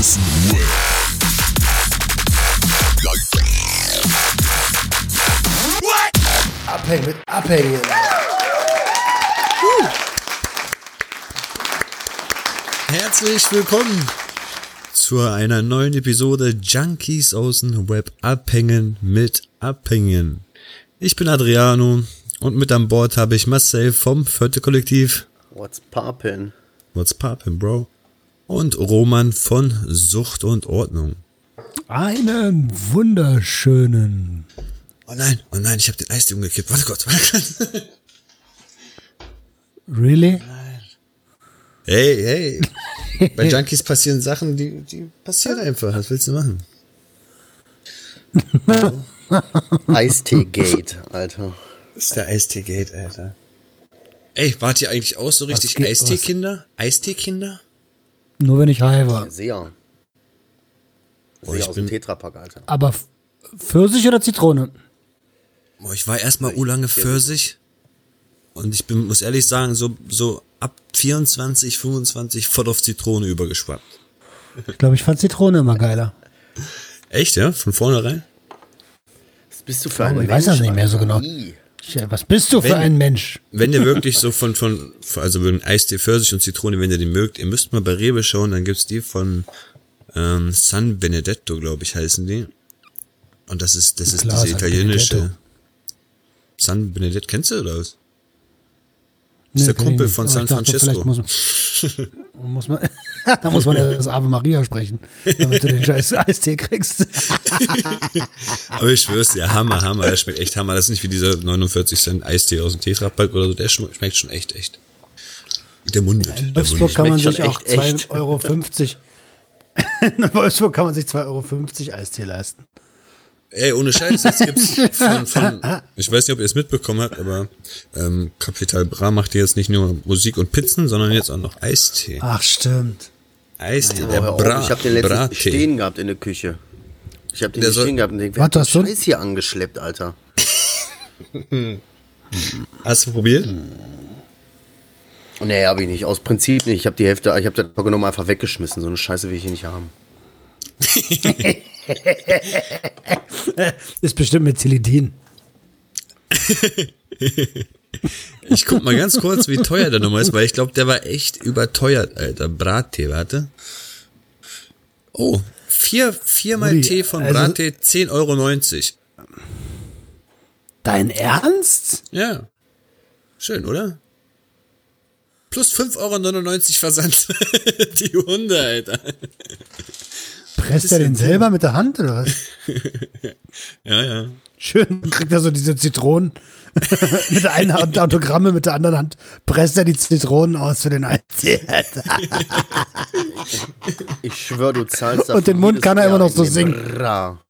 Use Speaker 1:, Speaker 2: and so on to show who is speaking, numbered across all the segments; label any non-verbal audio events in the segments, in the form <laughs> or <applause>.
Speaker 1: außen Web.
Speaker 2: Abhängen mit Abhängen.
Speaker 3: Herzlich willkommen zu einer neuen Episode Junkies aus dem Web abhängen mit Abhängen. Ich bin Adriano und mit an Bord habe ich Marcel vom Vierte Kollektiv.
Speaker 4: What's poppin'?
Speaker 3: What's poppin', Bro? Und Roman von Sucht und Ordnung.
Speaker 2: Einen wunderschönen.
Speaker 3: Oh nein, oh nein, ich habe den Eistee umgekippt. Warte kurz, warte kurz.
Speaker 2: Really?
Speaker 3: Hey, hey. <laughs> Bei Junkies passieren Sachen, die, die passieren einfach. Was willst du machen? <laughs>
Speaker 4: Eistee-Gate, Alter.
Speaker 3: Das ist der Eistee-Gate, Alter. Ey, wart ihr eigentlich auch so richtig Eistee-Kinder? Eistee-Kinder?
Speaker 2: Nur wenn ich high war.
Speaker 4: Sehr.
Speaker 3: Boah,
Speaker 4: Sehr
Speaker 3: ich
Speaker 4: aus dem
Speaker 3: bin-
Speaker 4: Tetrapack, Alter.
Speaker 2: Aber Pfirsich oder Zitrone?
Speaker 3: Boah, ich war erstmal urlange Pfirsich. Und ich bin, muss ehrlich sagen, so, so ab 24, 25 voll auf Zitrone übergeschwappt.
Speaker 2: Ich glaube, ich fand Zitrone immer geiler.
Speaker 3: Echt, ja? Von vornherein?
Speaker 4: Was bist du für ein
Speaker 2: ich weiß das nicht mehr so genau.
Speaker 4: Ih.
Speaker 2: Ich, was bist du für
Speaker 3: Wenn-
Speaker 2: ein Mensch?
Speaker 3: Wenn ihr wirklich <laughs> so von, von, also wenn Eistee, Pfirsich und Zitrone, wenn ihr die mögt, ihr müsst mal bei Rewe schauen, dann gibt's die von ähm, San Benedetto, glaube ich, heißen die. Und das ist, das ist
Speaker 2: Klar,
Speaker 3: diese
Speaker 2: San
Speaker 3: italienische.
Speaker 2: Benedetto.
Speaker 3: San Benedetto, kennst du oder was?
Speaker 2: Nee,
Speaker 3: der
Speaker 2: kenn ich
Speaker 3: Kumpel von San
Speaker 2: dachte,
Speaker 3: Francisco. <laughs>
Speaker 2: muss man, <laughs> da muss man ja das Ave Maria sprechen, damit du den scheiß Eistee kriegst. <laughs>
Speaker 3: Aber ich schwör's dir, Hammer, Hammer, der schmeckt echt Hammer. Das ist nicht wie dieser 49 Cent Eistee aus dem Tetrapack oder so, der schm- schmeckt schon echt, echt. Der Mund wird. <laughs>
Speaker 2: In Wolfsburg kann man sich auch
Speaker 4: echt, echt.
Speaker 2: 2,50 Euro. In Wolfsburg kann man sich 2,50 Euro Eistee leisten.
Speaker 3: Ey, ohne Scheiß, jetzt gibt's <laughs> von, von, ich weiß nicht, ob ihr es mitbekommen habt, aber ähm, Capital Bra macht jetzt nicht nur Musik und Pizzen, sondern jetzt auch noch Eistee.
Speaker 2: Ach, stimmt.
Speaker 3: Eistee,
Speaker 4: Oh,
Speaker 3: der Bra,
Speaker 4: ich hab den
Speaker 3: Brattee.
Speaker 4: stehen gehabt in der Küche. Ich hab den
Speaker 3: Der
Speaker 4: stehen gehabt und denk, wer hat
Speaker 2: du-
Speaker 4: Scheiß hier angeschleppt, Alter? <laughs>
Speaker 3: Hast du probiert?
Speaker 4: Nee, hab ich nicht. Aus Prinzip nicht. Ich hab die Hälfte, ich hab das genommen einfach weggeschmissen. So eine Scheiße will ich hier nicht haben. <laughs> <laughs>
Speaker 2: Ist bestimmt mit Zilidin. <laughs>
Speaker 3: Ich guck mal ganz kurz, wie teuer der nochmal ist, weil ich glaube, der war echt überteuert, Alter. Brattee, warte. Oh, vier, viermal
Speaker 2: Ui,
Speaker 3: Tee von
Speaker 2: also-
Speaker 3: Brattee, 10,90 Euro.
Speaker 2: Dein Ernst?
Speaker 3: Ja. Schön, oder? Plus 5,99 Euro Versand. <laughs> Die Hunde, Alter.
Speaker 2: Presst er den selber mit der Hand oder was? <laughs>
Speaker 3: Ja, ja.
Speaker 2: Schön, kriegt er so diese Zitronen <laughs> mit der einen Hand Autogramme, mit der anderen Hand presst er die Zitronen aus für den Eistee. <laughs>
Speaker 4: Ich schwör, du zahlst
Speaker 2: Und den Mund kann er immer noch so singen.
Speaker 4: Bra.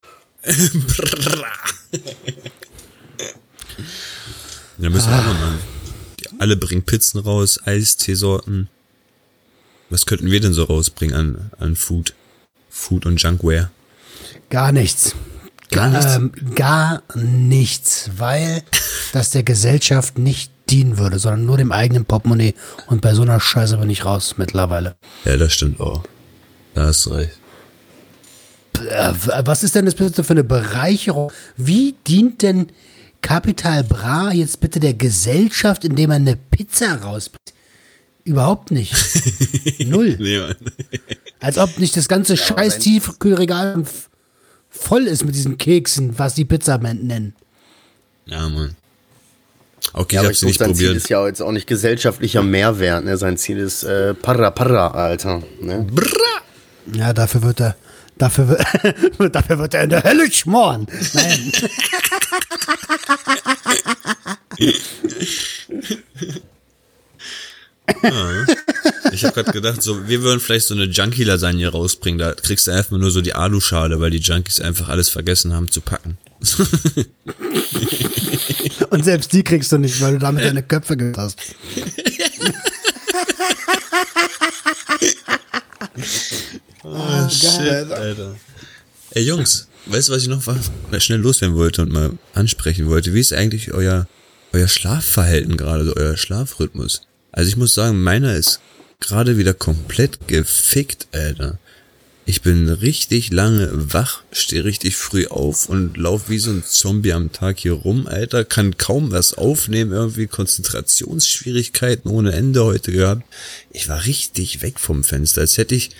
Speaker 3: Ja, müssen wir auch noch machen. Die alle bringen Pizzen raus, Eisteesorten. Was könnten wir denn so rausbringen an, an Food? Food und Junkware.
Speaker 2: Gar nichts.
Speaker 3: Gar nichts?
Speaker 2: Ähm, gar nichts, weil <laughs> das der Gesellschaft nicht dienen würde, sondern nur dem eigenen Portemonnaie. Und bei so einer Scheiße bin ich raus mittlerweile.
Speaker 3: Ja, das stimmt auch. Da hast du recht.
Speaker 2: Äh, was ist denn das bitte für eine Bereicherung? Wie dient denn Capital Bra jetzt bitte der Gesellschaft, indem er eine Pizza rausbringt? Überhaupt nicht. <laughs> Null.
Speaker 3: Nee.
Speaker 2: Als ob nicht das ganze scheiß
Speaker 4: sein-
Speaker 2: Tiefkühlregal voll ist mit diesen Keksen, was die Pizzamänner nennen.
Speaker 3: Ja, Mann. Okay,
Speaker 4: Ja,
Speaker 3: ich
Speaker 4: aber
Speaker 3: hab
Speaker 4: ich
Speaker 3: nicht
Speaker 4: sein Ziel
Speaker 3: probiert.
Speaker 4: ist ja jetzt auch nicht gesellschaftlicher Mehrwert. Ne? Sein Ziel ist äh, Parra Parra, Alter. Ne?
Speaker 2: Ja, dafür wird er, dafür wird, <laughs> dafür wird er in der Hölle schmoren. Nein. <laughs>
Speaker 3: Ich habe gerade gedacht, so, wir würden vielleicht so eine Junkie-Lasagne rausbringen. Da kriegst du einfach nur so die Aluschale, weil die Junkies einfach alles vergessen haben zu packen. <laughs>
Speaker 2: Und selbst die kriegst du nicht, weil du damit deine Köpfe hast. <laughs>
Speaker 3: Oh, shit, Alter. Ey, Jungs, weißt du, was ich noch schnell loswerden wollte und mal ansprechen wollte? Wie ist eigentlich euer, euer Schlafverhalten gerade, so euer Schlafrhythmus? Also ich muss sagen, meiner ist gerade wieder komplett gefickt, Alter. Ich bin richtig lange wach, stehe richtig früh auf und lauf wie so ein Zombie am Tag hier rum, Alter. Kann kaum was aufnehmen, irgendwie Konzentrationsschwierigkeiten ohne Ende heute gehabt. Ich war richtig weg vom Fenster, als hätte ich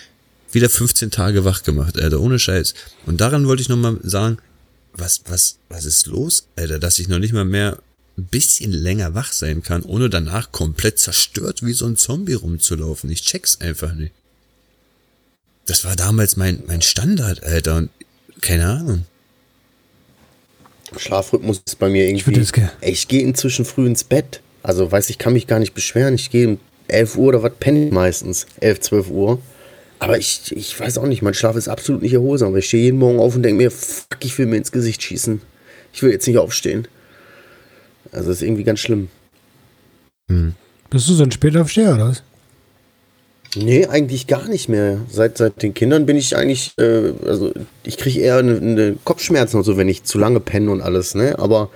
Speaker 3: wieder 15 Tage wach gemacht, Alter, ohne Scheiß. Und daran wollte ich nochmal sagen, was, was, was ist los, Alter, dass ich noch nicht mal mehr ein bisschen länger wach sein kann, ohne danach komplett zerstört wie so ein Zombie rumzulaufen. Ich check's einfach nicht. Das war damals mein, mein Standard, Alter, und keine Ahnung.
Speaker 4: Schlafrhythmus ist bei mir irgendwie.
Speaker 2: ge-
Speaker 4: Ey, ich gehe inzwischen früh ins Bett. Also, weiß ich, kann mich gar nicht beschweren. Ich gehe um 11 Uhr oder was penne ich meistens. 11, 12 Uhr. Aber ich, ich weiß auch nicht, mein Schlaf ist absolut nicht erholsam. Aber ich stehe jeden Morgen auf und denke mir, fuck, ich will mir ins Gesicht schießen. Ich will jetzt nicht aufstehen. Also, das ist irgendwie ganz schlimm.
Speaker 2: Bist du so ein Spätaufsteher oder was?
Speaker 4: Nee, eigentlich gar nicht mehr. Seit, seit den Kindern bin ich eigentlich, äh, also ich kriege eher eine, eine Kopfschmerzen und so, wenn ich zu lange penne und alles, ne? Aber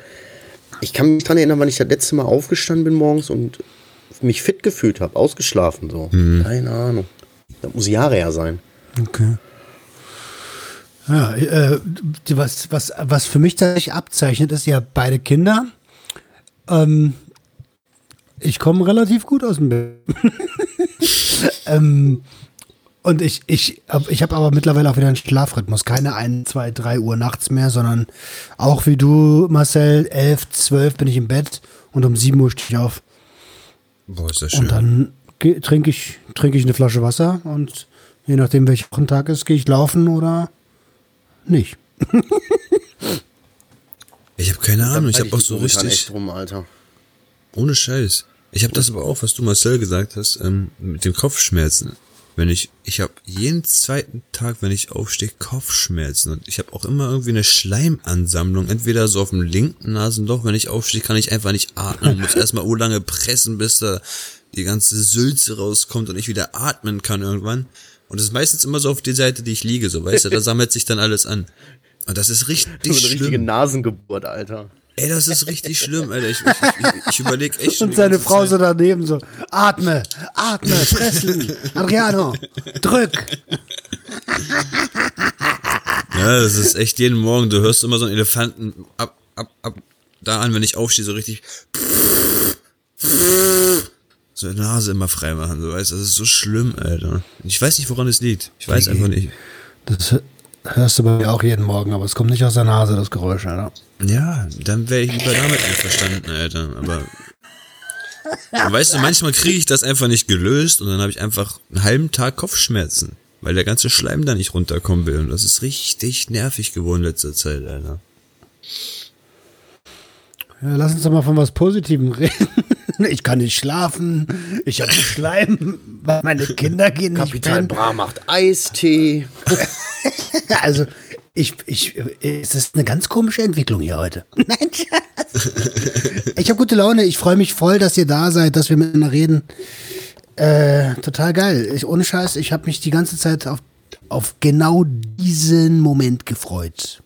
Speaker 4: ich kann mich dran erinnern, wann ich das letzte Mal aufgestanden bin morgens und mich fit gefühlt habe, ausgeschlafen so. Keine Ahnung. Das muss Jahre her sein.
Speaker 2: Okay. Ja, äh, was, was, was für mich tatsächlich abzeichnet, ist ja beide Kinder. Ähm, ich komme relativ gut aus dem Bett. <laughs> ähm, und ich, ich, ich habe aber mittlerweile auch wieder einen Schlafrhythmus. Keine 1, 2, 3 Uhr nachts mehr, sondern auch wie du, Marcel, 11, 12 bin ich im Bett und um 7 Uhr stehe ich auf.
Speaker 3: Boah, ist das schön.
Speaker 2: Und dann trinke ich, trinke ich eine Flasche Wasser und je nachdem, welcher Wochentag ist, gehe ich laufen oder nicht. <laughs>
Speaker 3: ich habe keine Ahnung, ich habe auch so
Speaker 4: momentan
Speaker 3: richtig,
Speaker 4: echt rum, Alter.
Speaker 3: ohne Scheiß. Ich habe das aber auch, was du Marcel gesagt hast, ähm, mit den Kopfschmerzen. Wenn ich, ich habe jeden zweiten Tag, wenn ich aufstehe, Kopfschmerzen und ich habe auch immer irgendwie eine Schleimansammlung, entweder so auf dem linken Nasenloch, wenn ich aufstehe, kann ich einfach nicht atmen, muss <laughs> erstmal urlange pressen, bis da die ganze Sülze rauskommt und ich wieder atmen kann irgendwann. Und das ist meistens immer so auf die Seite, die ich liege, so weißt du, da sammelt sich dann alles an. Und das ist richtig
Speaker 4: So eine richtige
Speaker 3: schlimm.
Speaker 4: Nasengeburt, Alter.
Speaker 3: Ey, das ist richtig schlimm, Alter. Ich, ich, ich, ich überlege echt schon.
Speaker 2: Und seine Frau
Speaker 3: Zeit.
Speaker 2: so daneben so, atme, atme, pressen, Adriano, drück.
Speaker 3: Ja, das ist echt jeden Morgen. Du hörst immer so einen Elefanten ab, ab, ab da an, wenn ich aufstehe, so richtig. So die Nase immer frei machen, so weißt du. Das ist so schlimm, Alter. Ich weiß nicht, woran es liegt. Ich weiß einfach nicht.
Speaker 2: Das hörst du bei mir auch jeden Morgen, aber es kommt nicht aus der Nase, das Geräusch, Alter.
Speaker 3: Ja, dann wäre ich lieber damit einverstanden, Alter. Aber. <laughs> Weißt du, manchmal kriege ich das einfach nicht gelöst und dann habe ich einfach einen halben Tag Kopfschmerzen, weil der ganze Schleim da nicht runterkommen will. Und das ist richtig nervig geworden in letzter Zeit, Alter.
Speaker 2: Ja, lass uns doch mal von was Positivem <laughs> reden. <laughs> Ich kann nicht schlafen, ich habe Schleim, meine Kinder gehen nicht
Speaker 4: Kapital
Speaker 2: pennen.
Speaker 4: Bra macht Eistee. <laughs>
Speaker 2: Also, ich, ich, es ist eine ganz komische Entwicklung hier heute. <laughs> Nein, Schatz. Ich habe gute Laune, ich freue mich voll, dass ihr da seid, dass wir miteinander reden. Äh, total geil. Ich, ohne Scheiß, ich habe mich die ganze Zeit auf, auf genau diesen Moment gefreut.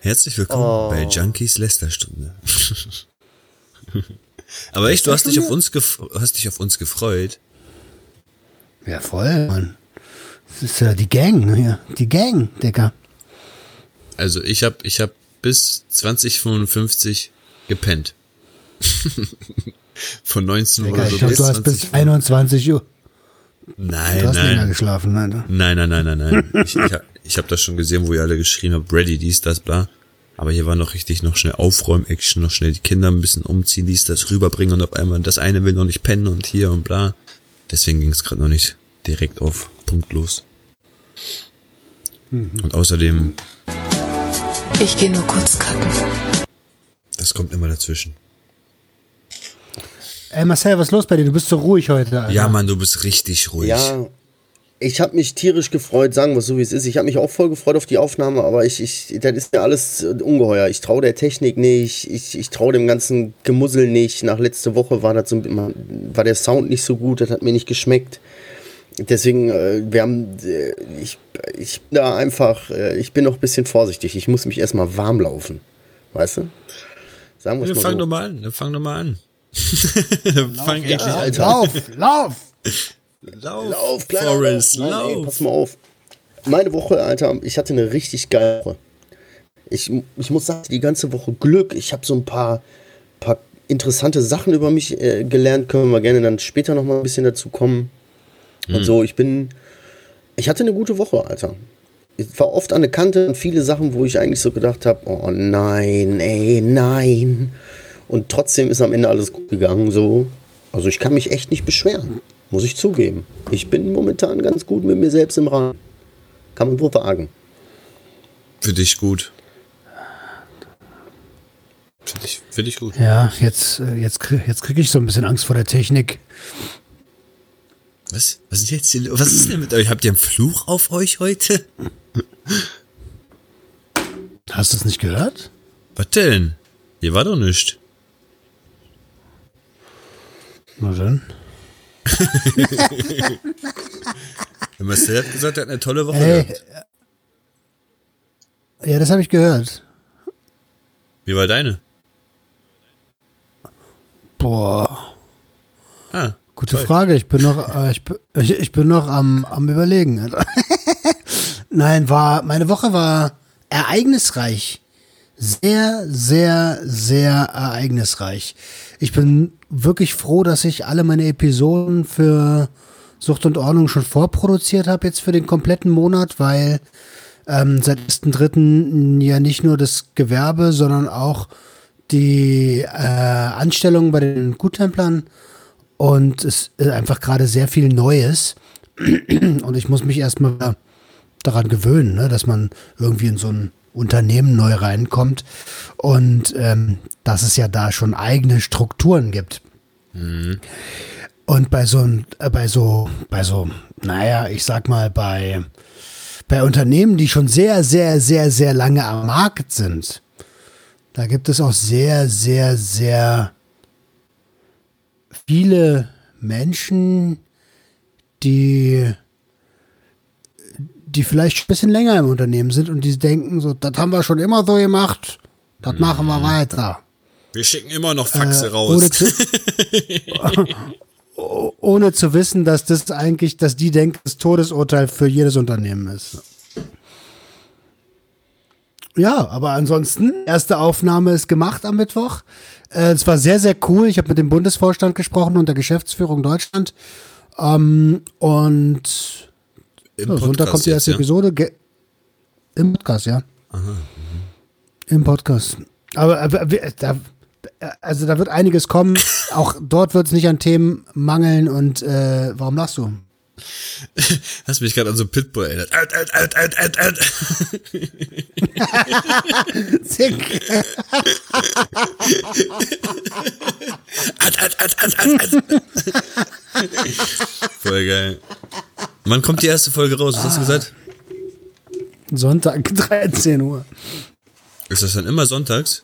Speaker 3: Herzlich willkommen bei Junkies Lästerstunde. Aber echt, du hast dich auf uns hast dich auf uns gefreut.
Speaker 2: Ja, voll, Mann. Das ist ja die Gang, ne? Ja, die Gang, Digga.
Speaker 3: Also ich habe ich hab bis 2055 gepennt. <laughs> Von 19 Uhr
Speaker 2: Digga
Speaker 3: so
Speaker 2: ich glaube,
Speaker 3: bis
Speaker 2: du hast bis
Speaker 3: 20
Speaker 2: 21 Uhr.
Speaker 3: Nein,
Speaker 2: Du hast länger
Speaker 3: nein.
Speaker 2: geschlafen, Alter.
Speaker 3: Nein, nein, nein, nein, nein. Ich, ich, hab- ich habe das schon gesehen, wo ihr alle geschrien habt, ready, dies, das, bla. Aber hier war noch richtig noch schnell Aufräum-Action, noch schnell die Kinder ein bisschen umziehen, dies, das rüberbringen und auf einmal das eine will noch nicht pennen und hier und bla. Deswegen ging es gerade noch nicht direkt auf Punkt los. Und außerdem,
Speaker 1: Ich gehe nur kurz kacken.
Speaker 3: das kommt immer dazwischen.
Speaker 2: Ey, Marcel, was ist los bei dir? Du bist so ruhig heute, Alter.
Speaker 3: Ja, Mann, du bist richtig ruhig.
Speaker 4: Ja, ich habe mich tierisch gefreut, sagen wir es so wie es ist. Ich habe mich auch voll gefreut auf die Aufnahme, aber ich, ich das ist mir alles äh, ungeheuer. Ich traue der Technik nicht, ich, ich traue dem ganzen Gemussel nicht. Nach letzte Woche war das so, war der Sound nicht so gut, das hat mir nicht geschmeckt. Deswegen, äh, wir haben, äh, ich, ich bin da einfach, äh, ich bin noch ein bisschen vorsichtig. Ich muss mich erstmal warm laufen. Weißt du? Sagen wir es mal
Speaker 3: fang
Speaker 4: so.
Speaker 3: doch mal an, fang doch mal an. <laughs> fang endlich an.
Speaker 4: Alter.
Speaker 2: Lauf, lauf!
Speaker 3: Lauf,
Speaker 4: Lauf, kleiner
Speaker 3: Forrest,
Speaker 4: Lauf. Nein,
Speaker 3: lauf.
Speaker 4: Ey, pass mal auf. meine Woche, Alter, ich hatte eine richtig geile Woche. Ich, ich muss sagen, die ganze Woche Glück. Ich habe so ein paar, paar interessante Sachen über mich äh, gelernt. Können wir gerne dann später noch mal ein bisschen dazu kommen. Mhm. Und so, ich bin, ich hatte eine gute Woche, Alter. Ich war oft an der Kante und viele Sachen, wo ich eigentlich so gedacht habe, oh nein, ey, nein. Und trotzdem ist am Ende alles gut gegangen, so. Also ich kann mich echt nicht beschweren, muss ich zugeben. Ich bin momentan ganz gut mit mir selbst im Rahmen. Kann man wohl sagen.
Speaker 3: Für dich gut. Finde ich, find ich gut.
Speaker 2: Ja, jetzt, äh, jetzt, jetzt kriege ich so ein bisschen Angst vor der Technik.
Speaker 3: Was? Was ist jetzt hier, Was ist denn mit euch? Habt ihr einen Fluch auf euch heute?
Speaker 2: Hast du es nicht gehört?
Speaker 3: Was denn? Hier war doch nichts.
Speaker 2: Na dann.
Speaker 3: Der <laughs> Marcel hat gesagt, er hat eine tolle Woche hey.
Speaker 2: Ja, das habe ich gehört.
Speaker 3: Wie war deine?
Speaker 2: Boah. Ah, Gute toll. Frage. Ich bin noch, äh, ich, ich, ich, bin noch am, am überlegen. <laughs> Nein, war, meine Woche war ereignisreich. Sehr, sehr, sehr ereignisreich. Ich bin wirklich froh, dass ich alle meine Episoden für Sucht und Ordnung schon vorproduziert habe jetzt für den kompletten Monat, weil ähm, seit 1.3. ja nicht nur das Gewerbe, sondern auch die äh, Anstellungen bei den Guttemplern und es ist einfach gerade sehr viel Neues und ich muss mich erstmal daran gewöhnen, ne, dass man irgendwie in so ein Unternehmen neu reinkommt und ähm, dass es ja da schon eigene Strukturen gibt. Mhm. Und bei so, äh, bei so, bei so, naja, ich sag mal, bei, bei Unternehmen, die schon sehr, sehr, sehr, sehr lange am Markt sind, da gibt es auch sehr, sehr, sehr viele Menschen, die die vielleicht ein bisschen länger im Unternehmen sind und die denken so, das haben wir schon immer so gemacht, das mhm. machen wir weiter.
Speaker 3: Wir schicken immer noch Faxe äh, raus. Ohne zu, <laughs> <laughs>
Speaker 2: ohne zu wissen, dass das eigentlich, dass die denken, das Todesurteil für jedes Unternehmen ist. Ja, aber ansonsten, erste Aufnahme ist gemacht am Mittwoch. Äh, es war sehr, sehr cool. Ich habe mit dem Bundesvorstand gesprochen und der Geschäftsführung Deutschland. Ähm, und im ja, Sonntag kommt die erste jetzt, Episode. Ja? Im Podcast, ja. Aha, mhm. Im Podcast. Aber, aber da, also da wird einiges kommen. <laughs> Auch dort wird es nicht an Themen mangeln. Und äh, warum lachst du? <laughs>
Speaker 3: Hast mich gerade an so Pitbull erinnert. Alt, alt, alt, alt, alt, alt. Zick. <laughs> alt, alt, alt, alt, alt, alt. Voll geil. Wann kommt die erste Folge raus? Was hast du gesagt?
Speaker 2: Sonntag, <laughs> 13 Uhr.
Speaker 3: Ist das dann immer sonntags?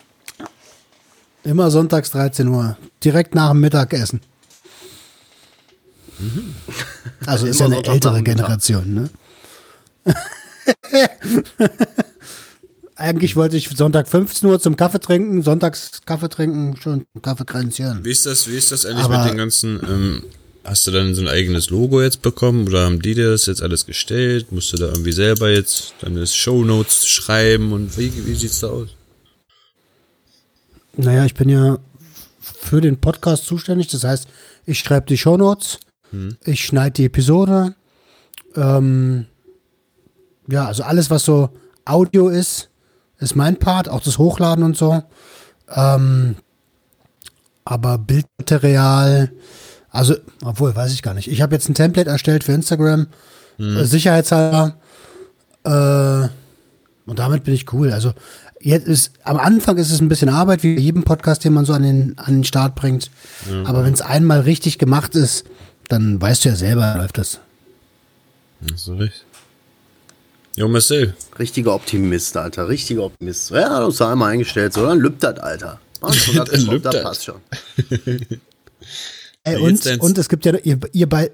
Speaker 2: Immer sonntags 13 Uhr. Direkt nach dem Mittagessen. Mhm. Also <laughs> ist ja eine ältere Generation, ne? <laughs> Eigentlich wollte ich Sonntag 15 Uhr zum Kaffee trinken, sonntags Kaffee trinken, schon Kaffee kränzchen.
Speaker 3: Wie ist das, wie ist das eigentlich Aber mit den ganzen, ähm, hast du dann so ein eigenes Logo jetzt bekommen oder haben die dir das jetzt alles gestellt? Musst du da irgendwie selber jetzt deine Shownotes schreiben und wie, wie sieht's da aus?
Speaker 2: Naja, ich bin ja für den Podcast zuständig, das heißt, ich schreibe die Shownotes, hm. Ich schneide die Episode. Ähm, ja, also alles, was so Audio ist, ist mein Part, auch das Hochladen und so. Ähm, aber Bildmaterial, also, obwohl, weiß ich gar nicht. Ich habe jetzt ein Template erstellt für Instagram, hm. äh, sicherheitshalber. Äh, und damit bin ich cool. Also, jetzt ist, am Anfang ist es ein bisschen Arbeit, wie jedem Podcast, den man so an den, an den Start bringt. Mhm. Aber wenn es einmal richtig gemacht ist, dann weißt du ja selber, läuft das.
Speaker 3: So recht. Jo, Marcel.
Speaker 4: Richtiger Optimist, Alter. Richtiger Optimist. Ja, du hast einmal eingestellt, so, dann lübt das, Alter. Das, <laughs> lübt das passt schon. <laughs>
Speaker 2: Ey, und, und es gibt ja, ihr, ihr bei,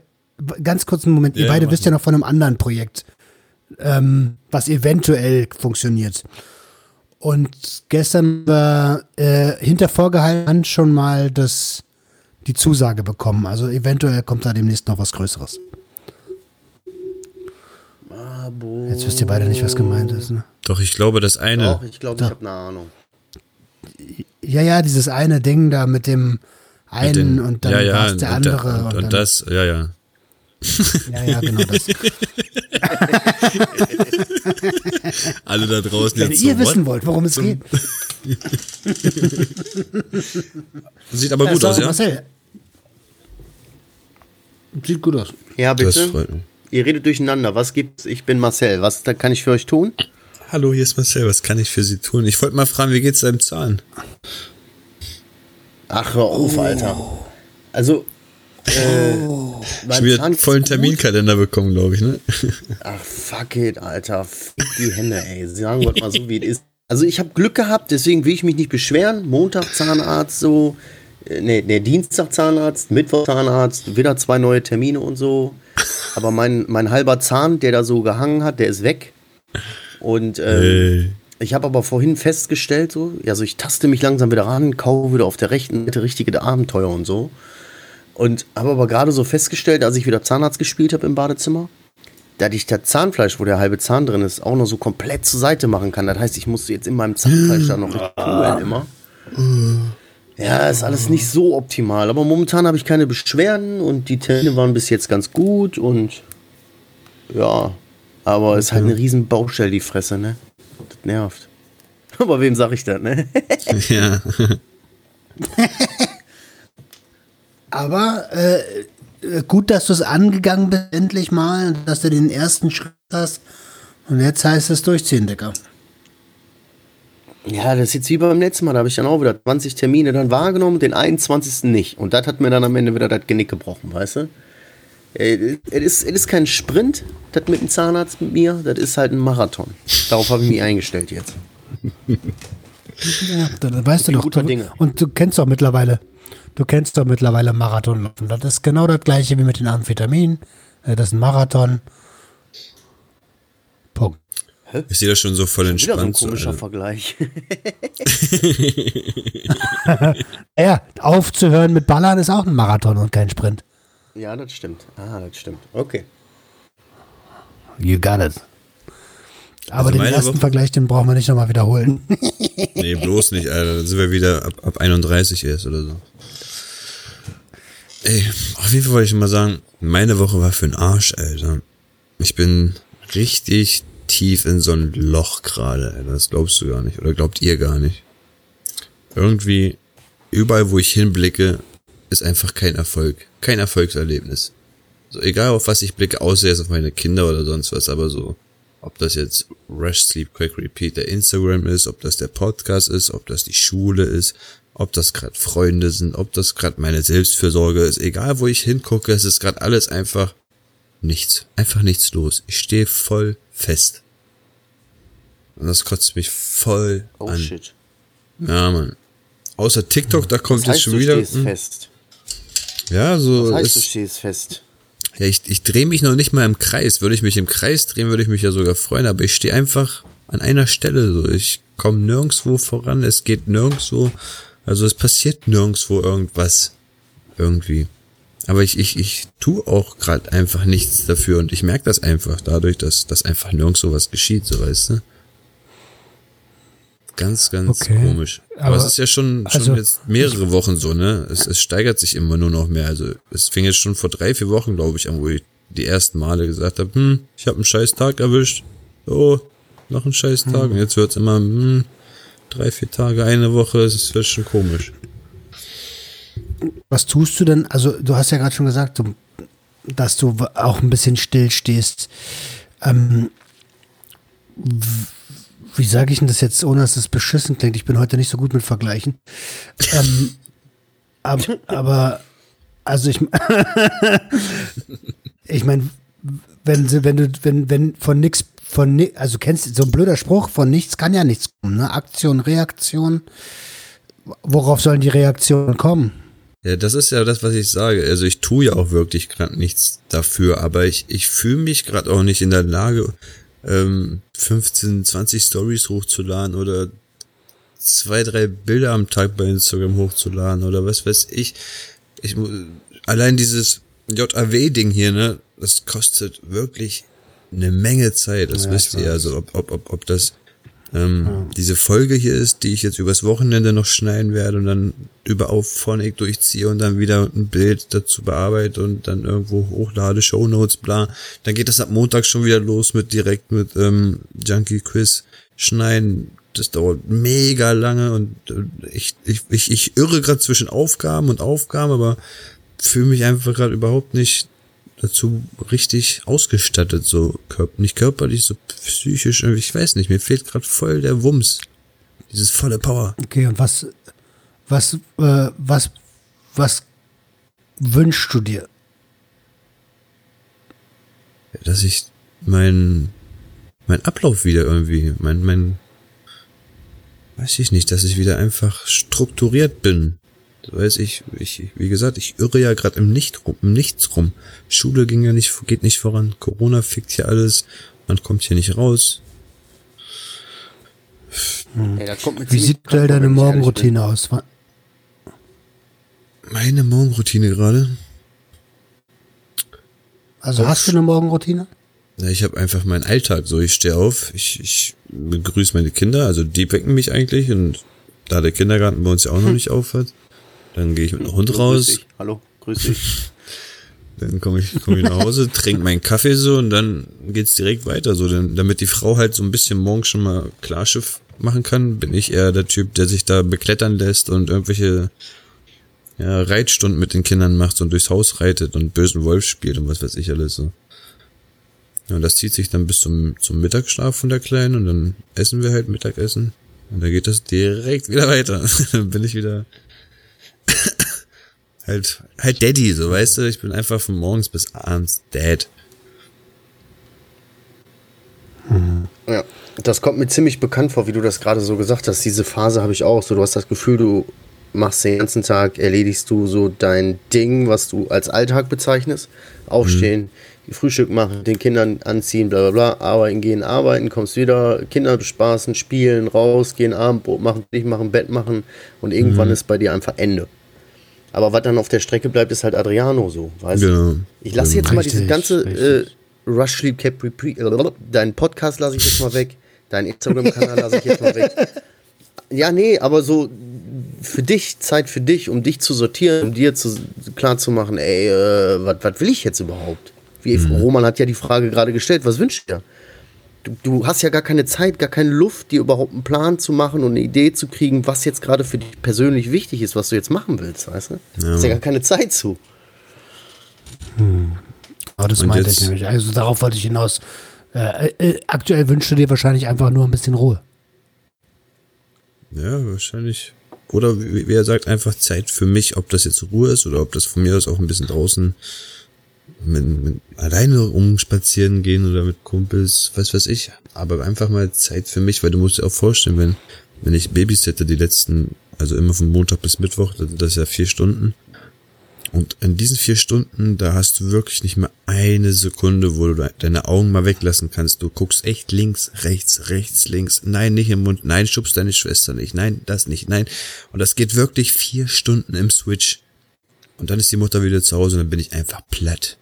Speaker 2: ganz kurzen Moment, ja, ihr beide wisst ja noch von einem anderen Projekt, ähm, was eventuell funktioniert. Und gestern war äh, hinter vorgehalten schon mal das die Zusage bekommen. Also eventuell kommt da demnächst noch was Größeres.
Speaker 4: Abo.
Speaker 2: Jetzt wisst ihr beide nicht, was gemeint ist, ne?
Speaker 3: Doch, ich glaube, das eine.
Speaker 4: Doch, ich glaube, ich habe eine Ahnung.
Speaker 2: Ja, ja, dieses eine Ding da mit dem einen
Speaker 3: den-
Speaker 2: und dann
Speaker 3: ja, ja,
Speaker 2: war's der
Speaker 3: und, da-
Speaker 2: andere.
Speaker 3: und, und
Speaker 2: dann,
Speaker 3: das, ja, ja.
Speaker 2: Ja, ja, genau das. <laughs>
Speaker 3: Alle da draußen
Speaker 2: Wenn
Speaker 3: jetzt
Speaker 2: ihr
Speaker 3: so,
Speaker 2: wissen
Speaker 3: what?
Speaker 2: wollt, worum es geht. <laughs>
Speaker 3: Sieht aber gut
Speaker 2: sag,
Speaker 3: aus, ja?
Speaker 2: Marcel. Sieht gut aus.
Speaker 4: Ja,
Speaker 3: Das
Speaker 4: bitte.
Speaker 3: freut mich.
Speaker 4: Ihr redet durcheinander. Was gibt's? Ich bin Marcel. Was da kann ich für euch tun?
Speaker 3: Hallo, hier ist Marcel, was kann ich für Sie tun? Ich wollte mal fragen, wie geht's deinem Zahn?
Speaker 4: Ach, hör auf, Alter. Also, äh, Zahn
Speaker 3: einen
Speaker 4: geht's
Speaker 3: vollen. Terminkalender bekommen, glaube ich, ne? <laughs>
Speaker 4: Ach, fuck it, Alter. Fick die Hände, ey. Sagen wir mal so, wie es ist. Also, ich habe Glück gehabt, deswegen will ich mich nicht beschweren. Montag Zahnarzt, so. äh, Nee, nee, Dienstag Zahnarzt, Mittwoch Zahnarzt, wieder zwei neue Termine und so. Aber mein, mein halber Zahn, der da so gehangen hat, der ist weg. Und ähm,
Speaker 3: Ey.
Speaker 4: Ich habe aber vorhin festgestellt, so, also ich taste mich langsam wieder ran, kaufe wieder auf der rechten Seite richtige Abenteuer und so. Und habe aber gerade so festgestellt, als ich wieder Zahnarzt gespielt habe im Badezimmer, dass ich das Zahnfleisch, wo der halbe Zahn drin ist, auch noch so komplett zur Seite machen kann. Das heißt, ich musste jetzt in meinem Zahnfleisch da noch kugeln immer. Ja, ist alles nicht so optimal. Aber momentan habe ich keine Beschwerden und die Termine waren bis jetzt ganz gut und ja, aber es ist halt eine riesen Baustelle, die Fresse, ne? Das nervt. <laughs> Aber wem sag ich das, ne? <laughs> <laughs>
Speaker 3: ja.
Speaker 2: Aber äh, äh, gut, dass du es angegangen bist, endlich mal, dass du den ersten Schritt hast. Und jetzt heißt es durchziehen, Dicker.
Speaker 4: Ja, das ist jetzt wie beim letzten Mal. Da habe ich dann auch wieder 20 Termine dann wahrgenommen, den 21. nicht. Und das hat mir dann am Ende wieder das Genick gebrochen, weißt du? Es ist, es ist kein Sprint, das mit dem Zahnarzt mit mir. Das ist halt ein Marathon. Darauf habe ich mich eingestellt jetzt.
Speaker 2: Ja, da, da weißt du doch.
Speaker 4: guter
Speaker 2: Du,
Speaker 4: Dinge.
Speaker 2: und du kennst doch mittlerweile, du kennst doch mittlerweile Marathonlaufen. Das ist genau das gleiche wie mit den Amphetaminen. Äh, Das ist ein Marathon. Punkt.
Speaker 3: Ich sehe das schon so voll
Speaker 4: Wieder so ein
Speaker 3: entspannt. So,
Speaker 4: komischer
Speaker 3: Alter.
Speaker 4: Vergleich. <laughs>
Speaker 2: Ja, aufzuhören mit Ballern ist auch ein Marathon und kein Sprint.
Speaker 4: Ja, das stimmt. Ah, das stimmt. Okay.
Speaker 2: You got it. Aber
Speaker 3: Also
Speaker 2: den ersten
Speaker 3: Woche-
Speaker 2: Vergleich, den brauchen wir nicht nochmal wiederholen. <laughs>
Speaker 3: nee, bloß nicht, Alter. Dann sind wir wieder ab, ab 31 erst oder so. Ey, auf jeden Fall wollte ich mal sagen, meine Woche war für den Arsch, Alter. Ich bin richtig tief in so ein Loch gerade, Alter. Das glaubst du gar nicht. Oder glaubt ihr gar nicht. Irgendwie, überall wo ich hinblicke, ist einfach kein Erfolg. Kein Erfolgserlebnis. So, egal auf was ich blicke, außer jetzt auf meine Kinder oder sonst was, aber so, ob das jetzt Rush Sleep Quick Repeat der Instagram ist, ob das der Podcast ist, ob das die Schule ist, ob das gerade Freunde sind, ob das gerade meine Selbstfürsorge ist, egal wo ich hingucke, es ist gerade alles einfach nichts. Einfach nichts los. Ich stehe voll fest. Und das kotzt mich voll
Speaker 4: Oh
Speaker 3: an.
Speaker 4: shit.
Speaker 3: Ja, Mann. Außer TikTok, da kommt
Speaker 4: Das heißt,
Speaker 3: jetzt schon
Speaker 4: du
Speaker 3: wieder.
Speaker 4: stehst
Speaker 3: hm,
Speaker 4: fest.
Speaker 3: Ja, so.
Speaker 4: Das heißt, du
Speaker 3: ist,
Speaker 4: stehst fest.
Speaker 3: ja, ich, ich drehe mich noch nicht mal im Kreis. Würde ich mich im Kreis drehen, würde ich mich ja sogar freuen, aber ich stehe einfach an einer Stelle so. Ich komme nirgendwo voran, es geht nirgendwo. Also es passiert nirgendwo irgendwas. Irgendwie. Aber ich, ich, ich tu auch gerade einfach nichts dafür und ich merke das einfach dadurch, dass, dass einfach nirgendwo was geschieht, so weißt du. Ganz, ganz
Speaker 2: Okay.
Speaker 3: komisch. Aber,
Speaker 2: Aber-
Speaker 3: es ist ja schon, schon
Speaker 2: also-
Speaker 3: jetzt mehrere Wochen so, ne? Es, es steigert sich immer nur noch mehr. Also es fing jetzt schon vor drei, vier Wochen, glaube ich, an, wo ich die ersten Male gesagt habe, hm, ich habe einen scheiß Tag erwischt. Oh, noch einen scheiß Tag. Und jetzt wird's immer, hm, drei, vier Tage, eine Woche, es wird schon komisch.
Speaker 2: Was tust du denn? Also, du hast ja gerade schon gesagt, du, dass du auch ein bisschen still stehst. Ähm, wie sage ich denn das jetzt, ohne dass es beschissen klingt? Ich bin heute nicht so gut mit Vergleichen. ähm, aber, aber, also ich, <laughs> ich meine, wenn, wenn du, wenn, wenn von nix, von also kennst du so ein blöder Spruch, von nichts kann ja nichts kommen, ne? Aktion, Reaktion. Worauf sollen die Reaktionen kommen?
Speaker 3: Ja, das ist ja das, was ich sage. Also ich tue ja auch wirklich gerade nichts dafür, aber ich, ich fühle mich gerade auch nicht in der Lage, ähm, 15, 20 Stories hochzuladen oder zwei, drei Bilder am Tag bei Instagram hochzuladen oder was weiß ich. Ich mu- allein dieses JAW-Ding hier, ne, das kostet wirklich eine Menge Zeit, das
Speaker 2: Ja,
Speaker 3: wisst ihr. Also ob, ob, ob, ob das ähm, diese Folge hier ist, die ich jetzt übers Wochenende noch schneiden werde und dann über Auphonic durchziehe und dann wieder ein Bild dazu bearbeite und dann irgendwo hochlade, Shownotes, bla. Dann geht das ab Montag schon wieder los mit direkt mit ähm, Junkie Quiz schneiden. Das dauert mega lange und äh, ich, ich, ich, ich irre gerade zwischen Aufgaben und Aufgaben, aber fühle mich einfach gerade überhaupt nicht dazu richtig ausgestattet, so körp nicht körperlich, so psychisch, ich weiß nicht, mir fehlt gerade voll der Wumms. Dieses volle Power.
Speaker 2: Okay, und was, was, äh, was, was wünschst du dir?
Speaker 3: Dass ich mein, mein Ablauf wieder irgendwie, mein, mein, weiß ich nicht, dass ich wieder einfach strukturiert bin. So weiß ich, ich, wie gesagt, ich irre ja gerade im, Nicht rum, im Nichts rum. Schule ging ja nicht, geht nicht voran. Corona fickt hier alles. Man kommt hier nicht raus.
Speaker 4: Ey, da kommt mir
Speaker 2: Wie sieht
Speaker 4: vor,
Speaker 2: deine. Morgenroutine aus?
Speaker 3: Meine Morgenroutine gerade.
Speaker 2: Also hast du eine Morgenroutine?
Speaker 3: Ja, ich habe einfach meinen Alltag so. Ich stehe auf, ich, ich begrüße meine Kinder, also die wecken mich eigentlich und da der Kindergarten bei uns ja auch noch nicht auf hat, dann gehe ich mit dem Hund
Speaker 4: Grüß
Speaker 3: raus,
Speaker 4: dich. Hallo, grüß dich. <laughs>
Speaker 3: dann komme ich, komm ich nach Hause, trinke meinen Kaffee so und dann geht's direkt weiter so. Denn, damit die Frau halt so ein bisschen morgen schon mal Klarschiff machen kann, bin ich eher der Typ, der sich da beklettern lässt und irgendwelche ja, Reitstunden mit den Kindern macht und durchs Haus reitet und bösen Wolf spielt und was weiß ich alles so. Ja, und das zieht sich dann bis zum, zum Mittagsschlaf von der Kleinen und dann essen wir halt Mittagessen. Und dann geht das direkt wieder weiter. <laughs> dann bin ich wieder halt, halt Daddy, so weißt du, ich bin einfach von morgens bis abends Dad.
Speaker 4: Ja, das kommt mir ziemlich bekannt vor, wie du das gerade so gesagt hast. Diese Phase habe ich auch. So, du hast das Gefühl, du machst den ganzen Tag, erledigst du so dein Ding, was du als Alltag bezeichnest. Aufstehen, die Frühstück machen, den Kindern anziehen, bla bla bla, arbeiten gehen, arbeiten, kommst wieder, Kinder bespaßen, spielen, rausgehen, Abendbrot machen, dich machen, Bett machen und irgendwann ist bei dir einfach Ende. Aber was dann auf der Strecke bleibt, ist halt Adriano so, weißt
Speaker 3: Genau.
Speaker 4: du? Ich lasse jetzt mal
Speaker 2: Richtig,
Speaker 4: dieses ganze äh,
Speaker 2: richtig.
Speaker 4: Rush Sleep Cap Repeat, äh, deinen Podcast lasse ich jetzt mal weg, deinen Instagram-Kanal lasse ich jetzt mal weg. <laughs> Ja, nee, aber so für dich, Zeit für dich, um dich zu sortieren, um dir zu, klar zu machen, ey, äh, was will ich jetzt überhaupt? Wie Roman hat ja die Frage gerade gestellt, was wünschst du dir? Du, du hast ja gar keine Zeit, gar keine Luft, dir überhaupt einen Plan zu machen und eine Idee zu kriegen, was jetzt gerade für dich persönlich wichtig ist, was du jetzt machen willst, weißt du? Ja. Hast ja gar keine Zeit zu.
Speaker 2: Oh, das
Speaker 3: Und
Speaker 2: meinte
Speaker 3: jetzt-
Speaker 2: ich nämlich. Also darauf wollte ich hinaus. Äh, äh, aktuell wünschst du dir wahrscheinlich einfach nur ein bisschen Ruhe.
Speaker 3: Ja, wahrscheinlich. Oder wie, wie er sagt, einfach Zeit für mich, ob das jetzt Ruhe ist oder ob das von mir aus auch ein bisschen draußen mit, mit alleine rumspazieren gehen oder mit Kumpels, was weiß ich. Aber einfach mal Zeit für mich, weil du musst dir auch vorstellen, wenn, wenn ich babysitte die letzten, also immer von Montag bis Mittwoch, das, ist ja vier Stunden. Und in diesen vier Stunden, da hast du wirklich nicht mehr eine Sekunde, wo du de- deine Augen mal weglassen kannst. Du guckst echt links, rechts, rechts, links. Nein, nicht im Mund. Nein, schubst deine Schwester nicht. Nein, das nicht. Nein. Und das geht wirklich vier Stunden im Switch. Und dann ist die Mutter wieder zu Hause und dann bin ich einfach platt.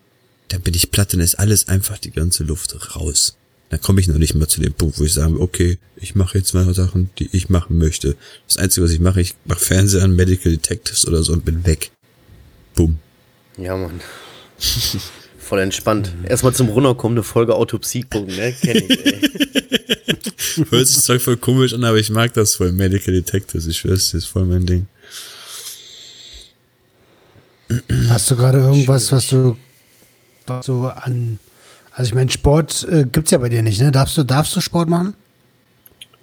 Speaker 3: Dann bin ich platt, dann ist alles einfach die ganze Luft raus. Dann komme ich noch nicht mal zu dem Punkt, wo ich sage, okay, ich mache jetzt mal Sachen, die ich machen möchte. Das Einzige, was ich mache, ich mache Fernseher an Medical Detectives oder so und bin weg. Bumm.
Speaker 4: Ja, Mann. <laughs> Voll entspannt. Erstmal zum Runterkommen eine Folge Autopsie gucken, ne? Kenn ich, ey. <laughs>
Speaker 3: Hört sich zwar voll komisch an, aber ich mag das voll. Medical Detectives, ich schwör's, das ist voll mein Ding.
Speaker 2: Hast du gerade irgendwas, was du, was du an. Also ich meine, Sport äh, gibt's ja bei dir nicht, ne? Darfst du, darfst du Sport machen?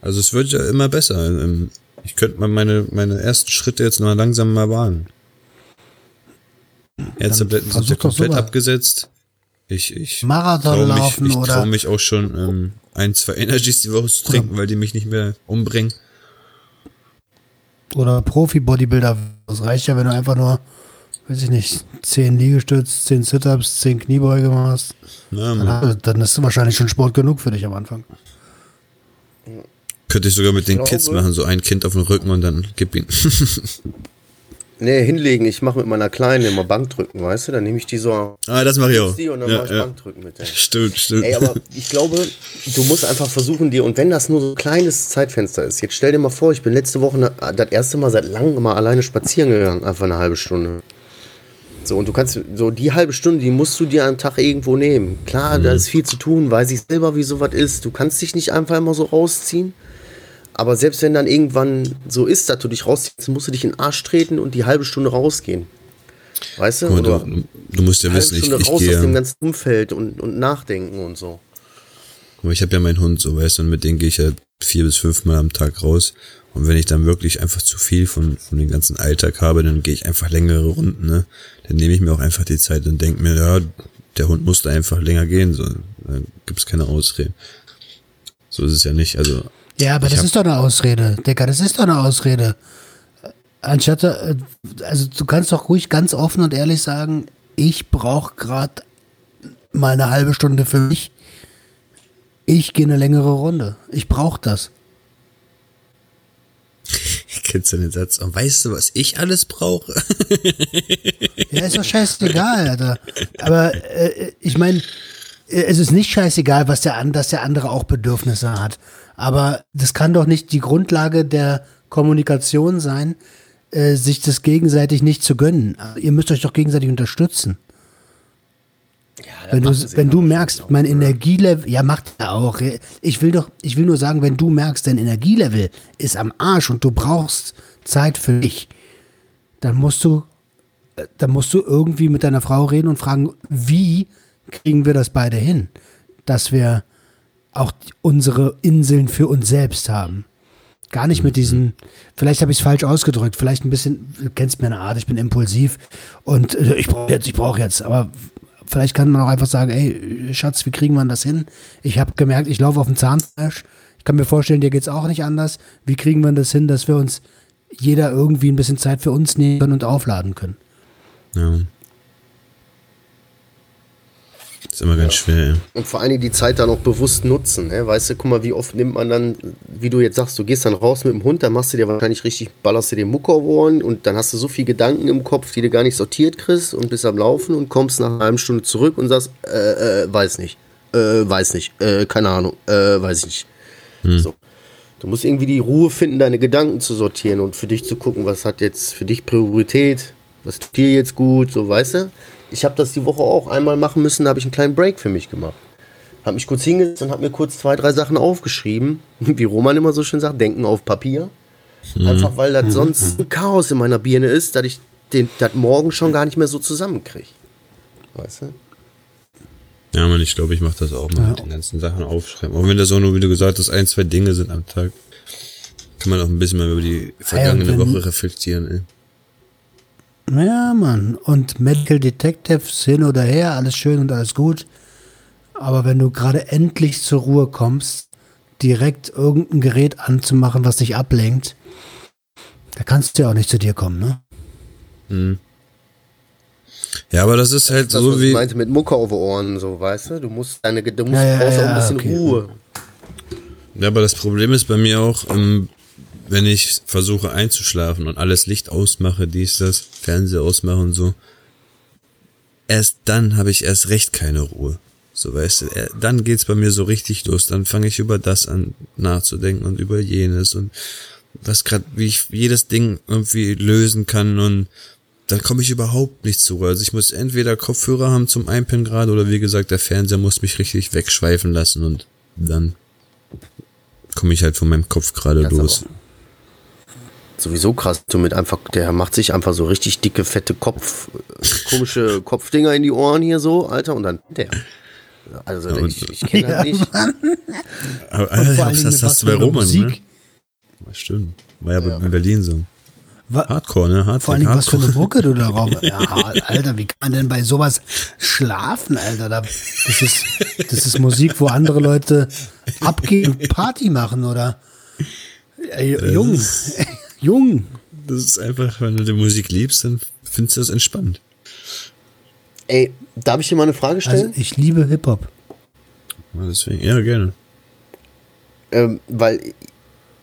Speaker 3: Also es wird ja immer besser. Ähm, Ich könnte mal meine, meine ersten Schritte jetzt mal langsam mal wagen. Ärztetabletten sind ja komplett abgesetzt. Ich, ich
Speaker 2: Marathon
Speaker 3: mich,
Speaker 2: laufen
Speaker 3: ich
Speaker 2: oder-
Speaker 3: traue mich auch schon ähm, ein, zwei Energies die Woche zu trinken, weil die mich nicht mehr umbringen.
Speaker 2: Oder Profi-Bodybuilder. Das reicht ja, wenn du einfach nur, weiß ich nicht, 10 Liegestütz, 10 Sit-Ups, 10 Kniebeuge machst.
Speaker 3: Na,
Speaker 2: Dann,
Speaker 3: man,
Speaker 2: hast du- dann ist wahrscheinlich schon Sport genug für dich am Anfang.
Speaker 3: könnte ich sogar mit den
Speaker 4: glaube-
Speaker 3: Kids machen, so ein Kind auf den Rücken und dann gib ihn. <laughs>
Speaker 4: Nee, hinlegen. Ich mache mit meiner Kleinen immer Bankdrücken, weißt du? Dann nehme ich die so.
Speaker 3: Ah, das mache ich auch.
Speaker 4: Die und dann
Speaker 3: Ja,
Speaker 4: mache ich
Speaker 3: ja.
Speaker 4: Bankdrücken mit der.
Speaker 3: Stimmt, stimmt.
Speaker 4: Ey, aber <laughs> ich glaube, du musst einfach versuchen, dir, und wenn das nur so ein kleines Zeitfenster ist, jetzt stell dir mal vor, ich bin letzte Woche das erste Mal seit langem mal alleine spazieren gegangen, einfach eine halbe Stunde. So, und du kannst, so die halbe Stunde, die musst du dir am Tag irgendwo nehmen. Klar, da ist viel zu tun, weiß ich selber, wie sowas ist. Du kannst dich nicht einfach immer so rausziehen. Aber selbst wenn dann irgendwann so ist, dass du dich rausziehst, musst du dich in den Arsch treten und die halbe Stunde rausgehen. Weißt du?
Speaker 3: Mal, du, du musst ja wissen, ich,
Speaker 4: Stunde
Speaker 3: ich
Speaker 4: raus aus dem
Speaker 3: gehe.
Speaker 4: ganzen Umfeld und, und nachdenken und so.
Speaker 3: Guck mal, Ich habe ja meinen Hund, so weißt du, und mit dem gehe ich ja vier bis fünf Mal am Tag raus. Und wenn ich dann wirklich einfach zu viel von, von dem ganzen Alltag habe, dann gehe ich einfach längere Runden, ne? Dann nehme ich mir auch einfach die Zeit und denke mir, ja, der Hund musste einfach länger gehen, so. Da gibt's keine Ausreden. So ist es ja nicht. Also,
Speaker 2: Ja, aber das ist doch eine Ausrede, Digga, das ist doch eine Ausrede. Anstatt, äh, also du kannst doch ruhig ganz offen und ehrlich sagen, ich brauche gerade mal eine halbe Stunde für mich. Ich gehe eine längere Runde. Ich brauche das.
Speaker 3: Kennst du den Satz? Und weißt du, was ich alles brauche? <laughs>
Speaker 2: Ja, ist doch scheißegal, Alter. Aber äh, ich meine, es ist nicht scheißegal, was der dass der andere auch Bedürfnisse hat. Aber das kann doch nicht die Grundlage der Kommunikation sein, äh, sich das gegenseitig nicht zu gönnen. Ihr müsst euch doch gegenseitig unterstützen. Wenn du, wenn du merkst, mein Energielevel, ja, macht er auch. Ich will doch, ich will nur sagen, wenn du merkst, dein Energielevel ist am Arsch und du brauchst Zeit für dich, dann musst du, äh, dann musst du irgendwie mit deiner Frau reden und fragen, wie kriegen wir das beide hin, dass wir auch unsere Inseln für uns selbst haben. Gar nicht mit diesen, vielleicht habe ich es falsch ausgedrückt, vielleicht ein bisschen, du kennst meine Art, ich bin impulsiv und äh, ich brauche jetzt, ich brauche jetzt, aber vielleicht kann man auch einfach sagen, ey, Schatz, wie kriegen wir das hin? Ich habe gemerkt, ich laufe auf dem Zahnfleisch. Ich kann mir vorstellen, dir geht's auch nicht anders. Wie kriegen wir das hin, dass wir uns jeder irgendwie ein bisschen Zeit für uns nehmen können und aufladen können?
Speaker 3: ja. Ist immer ganz schwer, ey.
Speaker 4: Und vor allen Dingen die Zeit dann auch bewusst nutzen. Ne? Weißt du, guck mal, wie oft nimmt man dann, wie du jetzt sagst, du gehst dann raus mit dem Hund, dann machst du dir wahrscheinlich richtig, ballerst du dir Mucke auf Ohren und dann hast du so viel Gedanken im Kopf, die du gar nicht sortiert kriegst und bist am Laufen und kommst nach einer halben Stunde zurück und sagst, äh, äh, weiß nicht, äh, weiß nicht, äh, keine Ahnung, äh, weiß ich nicht. So. Du musst irgendwie die Ruhe finden, deine Gedanken zu sortieren und für dich zu gucken, was hat jetzt für dich Priorität, was tut dir jetzt gut, so weißt du. Ich habe das die Woche auch einmal machen müssen, da habe ich einen kleinen Break für mich gemacht. Hab mich kurz hingesetzt und hab mir kurz zwei, drei Sachen aufgeschrieben. <laughs> Wie Roman immer so schön sagt, denken auf Papier. Einfach weil das sonst ein Chaos in meiner Birne ist, dass ich den, das morgen schon gar nicht mehr so zusammenkriege. Weißt du?
Speaker 3: Ja, man, ich glaube, ich mache das auch mal mit den ganzen Sachen aufschreiben. Auch wenn das auch nur, wie du gesagt hast, ein, zwei Dinge sind am Tag, kann man auch ein bisschen mal über die vergangene
Speaker 2: wenn-
Speaker 3: Woche reflektieren, ey.
Speaker 2: Ja, Mann. Und Medical Detectives hin oder her, alles schön und alles gut. Aber wenn du gerade endlich zur Ruhe kommst, direkt irgendein Gerät anzumachen, was dich ablenkt, da kannst du ja auch nicht zu dir kommen, ne?
Speaker 3: Ja, aber das ist halt
Speaker 4: Das,
Speaker 3: so
Speaker 4: was
Speaker 3: wie,
Speaker 4: ich meinte mit Mucke auf den Ohren, so, weißt du? Du musst deine, du musst,
Speaker 2: Ja, ja,
Speaker 4: brauchst auch
Speaker 2: ja,
Speaker 4: ein bisschen
Speaker 2: okay.
Speaker 4: Ruhe.
Speaker 3: ja, aber das Problem ist bei mir auch, ähm, wenn ich versuche einzuschlafen und alles Licht ausmache, dies, das, Fernseher ausmache und so, erst dann habe ich erst recht keine Ruhe. So, weißt du, äh, dann geht's bei mir so richtig los. Dann fange ich über das an nachzudenken und über jenes und was grad, wie ich jedes Ding irgendwie lösen kann und dann komme ich überhaupt nicht zur Ruhe. Also ich muss entweder Kopfhörer haben zum Einpennen gerade oder wie gesagt, der Fernseher muss mich richtig wegschweifen lassen und dann komme ich halt von meinem Kopf gerade los.
Speaker 4: Aber Sowieso krass, du mit einfach, der macht sich einfach so richtig dicke, fette Kopf, äh, komische <laughs> Kopfdinger in die Ohren hier so, Alter, und dann der. Also
Speaker 3: und-
Speaker 4: ich, ich kenne <laughs> das nicht.
Speaker 3: Aber,
Speaker 2: Und
Speaker 3: Alter,
Speaker 2: vor allen
Speaker 3: das, hast
Speaker 2: was
Speaker 3: du bei Roman,
Speaker 2: Musik.
Speaker 3: ne? Ja, Stimmt. War ja, in Berlin so. Hardcore, ne? Hardcore.
Speaker 2: Vor allen Dingen, was für eine. Mucke du darauf. <laughs> Ja, Alter, wie kann man denn bei sowas schlafen, Alter? Da, das, ist, das ist Musik, wo andere Leute abgehen und Party machen, oder? Ey, jung, jung.
Speaker 3: Das ist einfach, wenn du die Musik liebst, dann findest du das entspannt.
Speaker 4: Ey, darf ich dir mal eine Frage
Speaker 2: Also
Speaker 4: stellen?
Speaker 2: ich liebe Hip-Hop.
Speaker 3: Ja, deswegen, ja, gerne.
Speaker 4: ähm, weil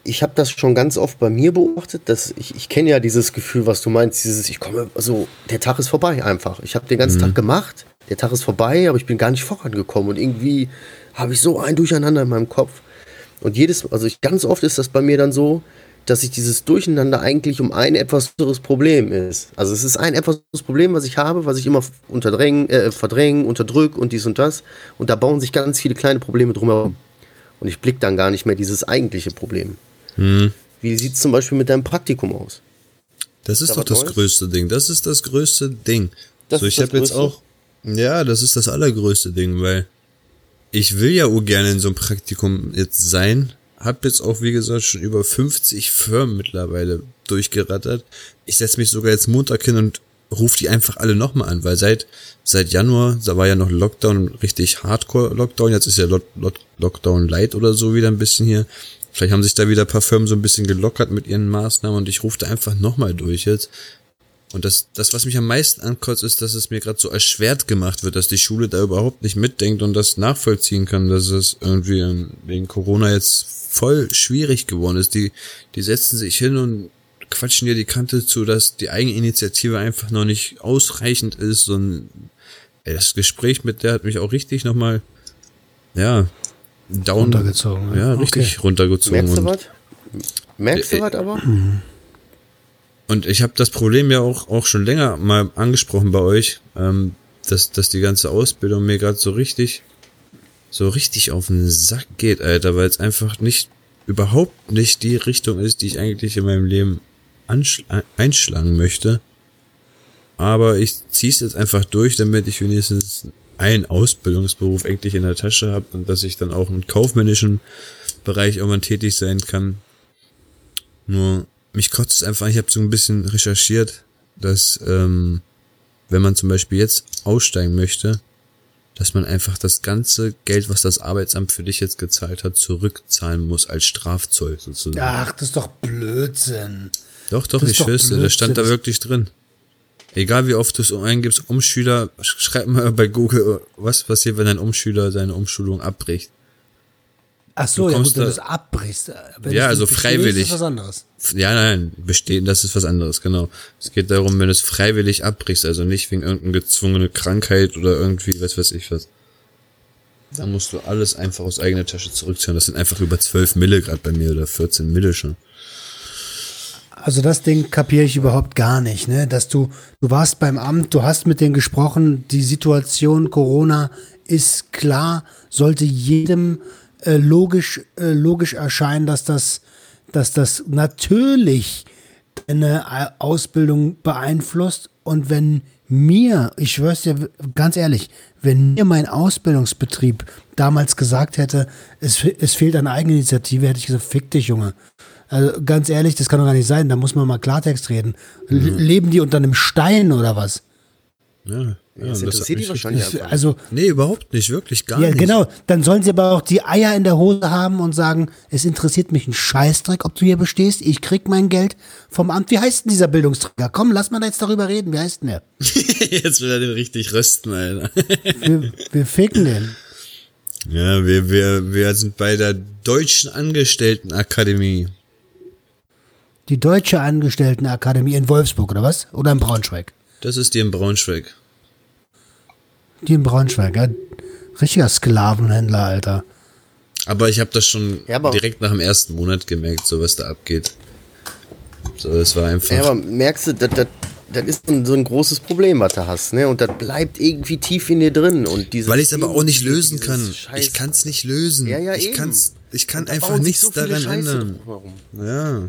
Speaker 4: ich habe das schon ganz oft bei mir beobachtet, dass ich, ich kenne ja dieses Gefühl, was du meinst, dieses, ich komme, also der Tag ist vorbei einfach. Ich habe den ganzen Tag gemacht, der Tag ist vorbei, aber ich bin gar nicht vorangekommen und irgendwie habe ich so ein Durcheinander in meinem Kopf. Und jedes, also ich, ganz oft ist das bei mir dann so, dass sich dieses Durcheinander eigentlich um ein etwas größeres Problem ist. Also es ist ein etwas größeres Problem, was ich habe, was ich immer unterdrängen, äh, verdrängen, unterdrück und dies und das. Und da bauen sich ganz viele kleine Probleme drumherum. Und ich blick dann gar nicht mehr dieses eigentliche Problem.
Speaker 3: Hm.
Speaker 4: Wie sieht es zum Beispiel mit deinem Praktikum aus?
Speaker 3: Das ist
Speaker 4: Da
Speaker 3: doch das
Speaker 4: Neues?
Speaker 3: größte Ding. Das ist das größte Ding.
Speaker 4: Das
Speaker 3: so, ich habe jetzt auch. Ja, das ist das allergrößte Ding, weil ich will ja auch gerne in so einem Praktikum jetzt sein. Hab jetzt auch, wie gesagt, schon über 50 Firmen mittlerweile durchgerattert. Ich setze mich sogar jetzt Montag hin und rufe die einfach alle nochmal an, weil seit, seit Januar, da war ja noch Lockdown, richtig Hardcore-Lockdown, jetzt ist ja Lock, Lock, Lockdown Light oder so wieder ein bisschen hier. Vielleicht haben sich da wieder ein paar Firmen so ein bisschen gelockert mit ihren Maßnahmen und ich rufe da einfach nochmal durch jetzt. Und das, das, was mich am meisten ankotzt, ist, dass es mir gerade so erschwert gemacht wird, dass die Schule da überhaupt nicht mitdenkt und das nachvollziehen kann, dass es irgendwie wegen Corona jetzt voll schwierig geworden ist. Die, die setzen sich hin und quatschen dir die Kante zu, dass die Eigeninitiative einfach noch nicht ausreichend ist und ey, das Gespräch mit der hat mich auch richtig nochmal, ja, down,
Speaker 2: Runtergezogen?
Speaker 3: Ja,
Speaker 2: Okay.
Speaker 3: richtig runtergezogen.
Speaker 4: Merkst du was? Merkst du
Speaker 3: Äh,
Speaker 4: was aber?
Speaker 3: Und ich habe das Problem ja auch, auch schon länger mal angesprochen bei euch, ähm, dass, dass die ganze Ausbildung mir gerade so richtig, so richtig auf den Sack geht, Alter, weil es einfach nicht, überhaupt nicht die Richtung ist, die ich eigentlich in meinem Leben einschlagen möchte. Aber ich zieh's jetzt einfach durch, damit ich wenigstens einen Ausbildungsberuf endlich in der Tasche habe und dass ich dann auch im kaufmännischen Bereich irgendwann tätig sein kann. Nur mich kotzt es einfach, ich habe so ein bisschen recherchiert, dass ähm, wenn man zum Beispiel jetzt aussteigen möchte, dass man einfach das ganze Geld, was das Arbeitsamt für dich jetzt gezahlt hat, zurückzahlen muss als Strafzoll sozusagen.
Speaker 2: Ach, das ist doch Blödsinn.
Speaker 3: doch, doch,
Speaker 2: das
Speaker 3: ich schwör's dir, das stand da wirklich drin. Egal wie oft du es eingibst, Umschüler, sch- schreib mal bei Google, was passiert, wenn ein Umschüler seine Umschulung abbricht.
Speaker 2: Ach so,
Speaker 3: Du
Speaker 2: ja gut, wenn du es abbrichst. äh, Wenn
Speaker 3: Ja, also freiwillig.
Speaker 2: Ist was anderes.
Speaker 3: Ja, nein, bestehen, das ist was anderes, genau. Es geht darum, wenn du es freiwillig abbrichst, also nicht wegen irgendeiner gezwungene Krankheit oder irgendwie, was weiß ich was. Da musst du alles einfach aus eigener Tasche zurückzahlen. Das sind einfach über 12 Mille gerade bei mir oder 14 Mille schon.
Speaker 2: Also das Ding kapiere ich überhaupt gar nicht, ne? Dass du, du warst beim Amt, du hast mit denen gesprochen, die Situation Corona ist klar, sollte jedem äh, logisch, äh, logisch erscheinen, dass das, dass das natürlich eine äh, Ausbildung beeinflusst und wenn mir, ich schwör's dir ganz ehrlich, wenn mir mein Ausbildungsbetrieb damals gesagt hätte, es, es fehlt an Eigeninitiative, hätte ich gesagt, fick dich, Junge. Also ganz ehrlich, das kann doch gar nicht sein, da muss man mal Klartext reden. L Leben die unter einem Stein oder was?
Speaker 3: Ja, ja
Speaker 4: Das interessiert die wahrscheinlich einfach.
Speaker 2: also,
Speaker 3: Nee, überhaupt nicht, wirklich gar
Speaker 2: ja,
Speaker 3: nicht.
Speaker 2: genau. Dann sollen sie aber auch die Eier in der Hose haben und sagen, es interessiert mich ein Scheißdreck, ob du hier bestehst. Ich krieg mein Geld vom Amt. Wie heißt denn dieser Bildungsträger? Komm, lass mal da jetzt darüber reden. Wie heißt denn der? <laughs>
Speaker 3: Jetzt will er den richtig rösten, Alter.
Speaker 2: Wir, wir ficken den.
Speaker 3: Ja, wir, wir, wir sind bei der Deutschen Angestelltenakademie.
Speaker 2: Die Deutsche Angestelltenakademie in Wolfsburg, oder was? Oder in Braunschweig?
Speaker 3: Das ist die in Braunschweig.
Speaker 2: Die in Braunschweig, ja. Richtiger Sklavenhändler, Alter.
Speaker 3: Aber ich habe das schon
Speaker 4: Ja, aber-
Speaker 3: direkt nach dem ersten Monat gemerkt, so was da abgeht. So, es war einfach.
Speaker 4: Ja, aber merkst du, das, das, das ist so ein, so ein großes Problem, was du hast, ne? Und das bleibt irgendwie tief in dir drin. Und dieses
Speaker 3: weil ich es aber auch nicht lösen kann.
Speaker 4: Scheiß-
Speaker 3: Ich kann es nicht lösen.
Speaker 4: Ja, ja,
Speaker 3: ich
Speaker 4: eben.
Speaker 3: kann's, ich kann einfach nichts
Speaker 4: so
Speaker 3: daran
Speaker 4: Scheiße
Speaker 3: ändern.
Speaker 4: drumherum.
Speaker 3: Ja.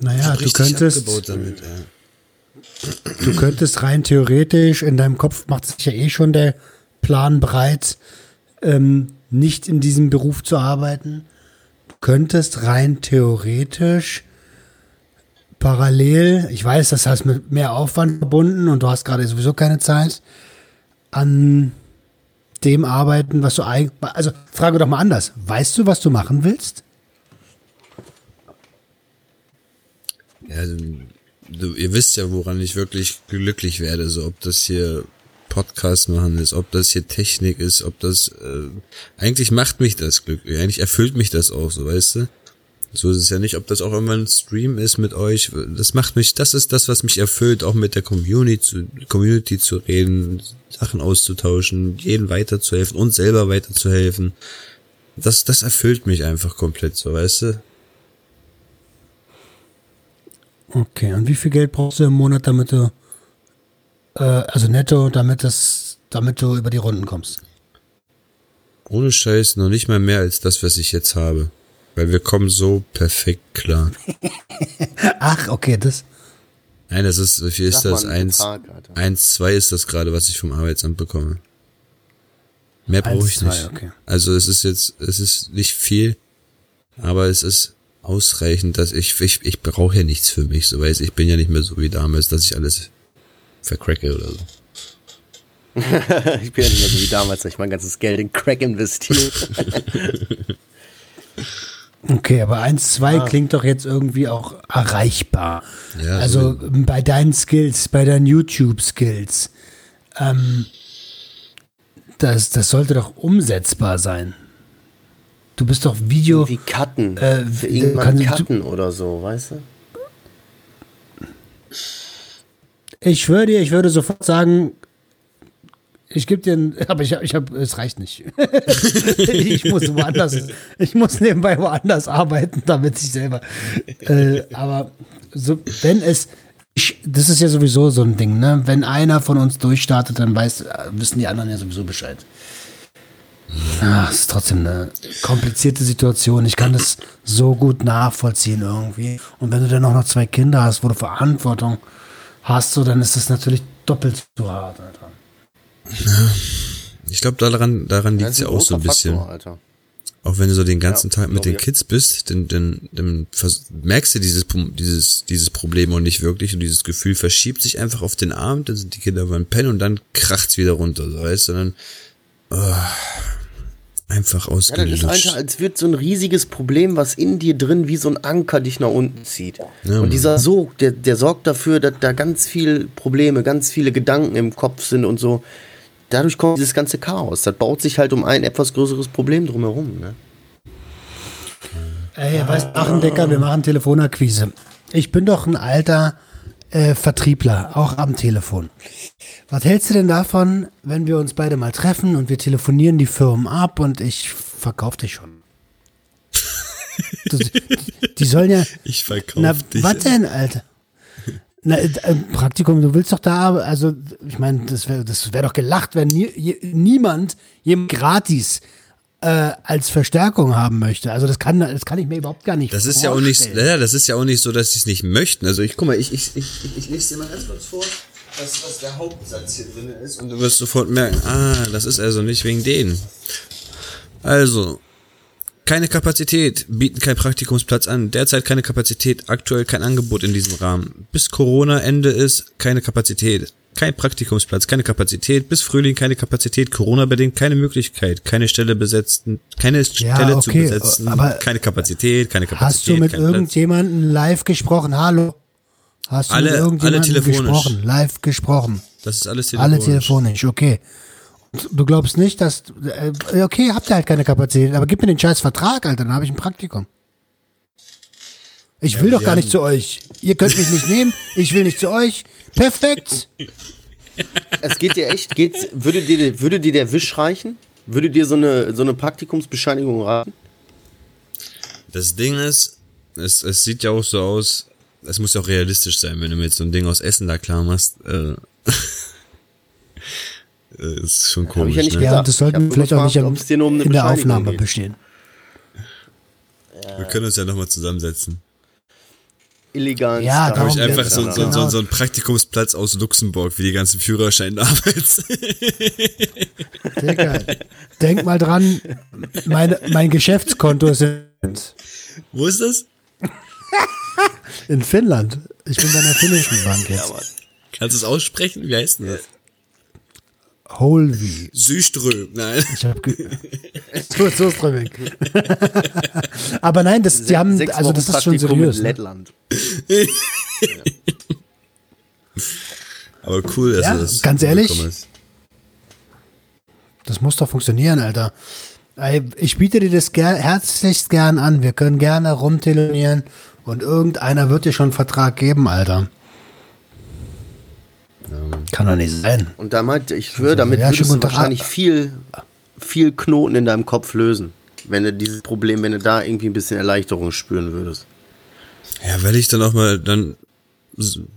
Speaker 2: Naja, du könntest,
Speaker 3: damit, ja.
Speaker 2: Du könntest rein theoretisch, in deinem Kopf macht sich ja eh schon der Plan breit, ähm, nicht in diesem Beruf zu arbeiten. Du könntest rein theoretisch parallel, ich weiß, das heißt mit mehr Aufwand verbunden und du hast gerade sowieso keine Zeit, an dem arbeiten, was du eigentlich, also frage doch mal anders, weißt du, was du machen willst?
Speaker 3: ja du, ihr wisst ja, woran ich wirklich glücklich werde. So, ob das hier Podcast machen ist, ob das hier Technik ist, ob das. Äh, eigentlich macht mich das glücklich. Eigentlich erfüllt mich das auch, so weißt du. So ist es ja nicht, ob das auch immer ein Stream ist mit euch. Das macht mich, das ist das, was mich erfüllt, auch mit der Community zu, Community zu reden, Sachen auszutauschen, jedem weiterzuhelfen und selber weiterzuhelfen. Das, das erfüllt mich einfach komplett, so, weißt du?
Speaker 2: Okay, und wie viel Geld brauchst du im Monat, damit du, äh, also netto, damit das, damit du über die Runden kommst?
Speaker 3: Ohne Scheiß noch nicht mal mehr als das, was ich jetzt habe. Weil wir kommen so perfekt klar. <laughs>
Speaker 2: Ach, okay, das.
Speaker 3: Nein, das ist, wie viel ist das? Eins, eins, zwei ist das gerade, was ich vom Arbeitsamt bekomme. Mehr brauche ich nicht.
Speaker 2: okay.
Speaker 3: Also es ist jetzt, es ist nicht viel, aber es ist ausreichend, dass ich, ich, ich brauche ja nichts für mich, so weiß ich bin ja nicht mehr so wie damals, dass ich alles vercracke oder so. <laughs>
Speaker 4: Ich bin ja nicht mehr so wie damals, dass ich mein ganzes Geld in Crack investiere. <laughs>
Speaker 2: Okay, aber 1, 2 klingt doch jetzt irgendwie auch erreichbar.
Speaker 3: Ja,
Speaker 2: also bei deinen Skills, bei deinen YouTube-Skills. Ähm, das, das sollte doch umsetzbar sein. Du bist doch Video.
Speaker 4: Wie Cutten.
Speaker 2: Äh,
Speaker 4: irgendwann Cutten oder so, weißt du?
Speaker 2: Ich schwöre dir, ich würde sofort sagen, ich gebe dir, ein, <laughs> aber ich habe, ich hab, es reicht nicht. <laughs> ich muss woanders, ich muss nebenbei woanders arbeiten, damit ich selber. Äh, aber so, wenn es, ich, das ist ja sowieso so ein Ding, ne? Wenn einer von uns durchstartet, dann weiß, äh, wissen die anderen ja sowieso Bescheid. Es ist trotzdem eine komplizierte Situation. Ich kann das so gut nachvollziehen irgendwie. Und wenn du dann auch noch zwei Kinder hast, wo du Verantwortung hast, so, dann ist das natürlich doppelt so hart, Alter.
Speaker 3: Ich glaube, daran, daran liegt es ja auch so ein bisschen.
Speaker 4: Faktor, Alter.
Speaker 3: Auch wenn du so den ganzen
Speaker 4: Ja,
Speaker 3: Tag mit den
Speaker 4: ich.
Speaker 3: Kids bist, dann, dann, dann merkst du dieses, dieses, dieses Problem auch nicht wirklich und dieses Gefühl verschiebt sich einfach auf den Abend, dann sind die Kinder beim Pennen und dann kracht's wieder runter, so, weißt du, dann oh, einfach
Speaker 4: Ja, das
Speaker 3: ausgelöscht.
Speaker 4: ist einfach, als wird so ein riesiges Problem, was in dir drin wie so ein Anker dich nach unten zieht.
Speaker 3: Ja,
Speaker 4: und dieser Sog, der, der sorgt dafür, dass da ganz viele Probleme, ganz viele Gedanken im Kopf sind und so. Dadurch kommt dieses ganze Chaos. Das baut sich halt um ein etwas größeres Problem drumherum. Ne?
Speaker 2: Ey, weißt du, Achendecker, wir machen Telefonakquise. Ich bin doch ein alter äh, Vertriebler, auch am Telefon. Was hältst du denn davon, wenn wir uns beide mal treffen und wir telefonieren die Firmen ab und ich verkaufe dich schon? Das, die sollen ja. <laughs>
Speaker 3: ich verkaufe dich.
Speaker 2: was denn, Alter? Na, äh, äh, Praktikum, du willst doch da, also, ich meine, das wäre das wär doch gelacht, wenn nie, je, niemand jemand gratis äh, als Verstärkung haben möchte. Also, das kann, das kann ich mir überhaupt gar nicht
Speaker 3: Das ist ja auch nicht,
Speaker 2: vorstellen.
Speaker 3: das ist ja auch nicht so, dass sie es nicht möchten. Also ich, guck mal, ich, ich, ich, ich, ich lese dir mal ganz kurz vor, was, was der Hauptsatz hier drin ist und du wirst sofort merken, ah, das ist also nicht wegen denen. Also, keine Kapazität, bieten keinen Praktikumsplatz an, derzeit keine Kapazität, aktuell kein Angebot in diesem Rahmen. Bis Corona Ende ist, keine Kapazität. Kein Praktikumsplatz, keine Kapazität, bis Frühling keine Kapazität, Corona-bedingt keine Möglichkeit, keine Stelle besetzen, keine Stelle zu
Speaker 2: okay,
Speaker 3: besetzen,
Speaker 2: aber
Speaker 3: keine Kapazität, keine Kapazität.
Speaker 2: Hast du mit irgendjemandem live gesprochen? Hallo? Hast du
Speaker 3: Alle-
Speaker 2: mit
Speaker 3: alle telefonisch.
Speaker 2: gesprochen? Live gesprochen?
Speaker 3: Das ist alles telefonisch.
Speaker 2: Alle telefonisch, okay. Du glaubst nicht, dass. Äh, okay, habt ihr halt keine Kapazität, aber gib mir den scheiß Vertrag, Alter, dann habe ich ein Praktikum. Ich will doch
Speaker 3: wir
Speaker 2: gar nicht zu euch. Ihr könnt mich nicht nehmen, ich will nicht zu euch. Perfekt.
Speaker 4: Es geht dir echt, geht's, würde, dir, würde dir der Wisch reichen? Würde dir so eine, so eine Praktikumsbescheinigung reichen?
Speaker 3: Das Ding ist, es, es sieht ja auch so aus, es muss ja auch realistisch sein, wenn du mir jetzt so ein Ding aus Essen da klar machst. Äh, <laughs> äh, ist schon komisch,
Speaker 4: ich ja nicht
Speaker 3: ne?
Speaker 2: Ja, das sollten vielleicht auch nicht
Speaker 4: um
Speaker 2: in der Aufnahme
Speaker 4: geht.
Speaker 2: bestehen.
Speaker 3: Wir können uns ja nochmal zusammensetzen.
Speaker 4: Illegalen
Speaker 2: Ja,
Speaker 3: Da habe ich einfach so, so, so,
Speaker 2: Genau.
Speaker 3: so einen Praktikumsplatz aus Luxemburg, wie die ganzen Führerschein damals. <laughs>
Speaker 2: Digga, denk mal dran, meine, mein Geschäftskonto ist in,
Speaker 3: Wo ist das? <laughs> <laughs>
Speaker 2: in Finnland. Ich bin bei einer finnischen Bank jetzt.
Speaker 3: Kannst du es aussprechen? Wie heißt denn das?
Speaker 2: Holvi.
Speaker 3: Süström, nein.
Speaker 2: Ich hab <laughs> so, so strömig. <laughs> Aber nein, das, die haben,
Speaker 4: Sechs
Speaker 2: also
Speaker 4: Wochen
Speaker 2: das ist schon seriös.
Speaker 4: in
Speaker 2: Ne?
Speaker 4: Lettland.
Speaker 3: Aber cool, dass
Speaker 2: Ja,
Speaker 3: du das
Speaker 2: ganz ehrlich? Das muss doch funktionieren, Alter. Ich biete dir das ger herzlichst gern an. Wir können gerne rumtelefonieren und irgendeiner wird dir schon einen Vertrag geben, Alter. Kann doch nicht sein.
Speaker 4: Und damit, ich schwöre, damit
Speaker 2: Ja,
Speaker 4: würdest du wahrscheinlich viel, viel Knoten in deinem Kopf lösen. Wenn du dieses Problem, wenn du da irgendwie ein bisschen Erleichterung spüren würdest.
Speaker 3: Ja, weil ich dann auch mal dann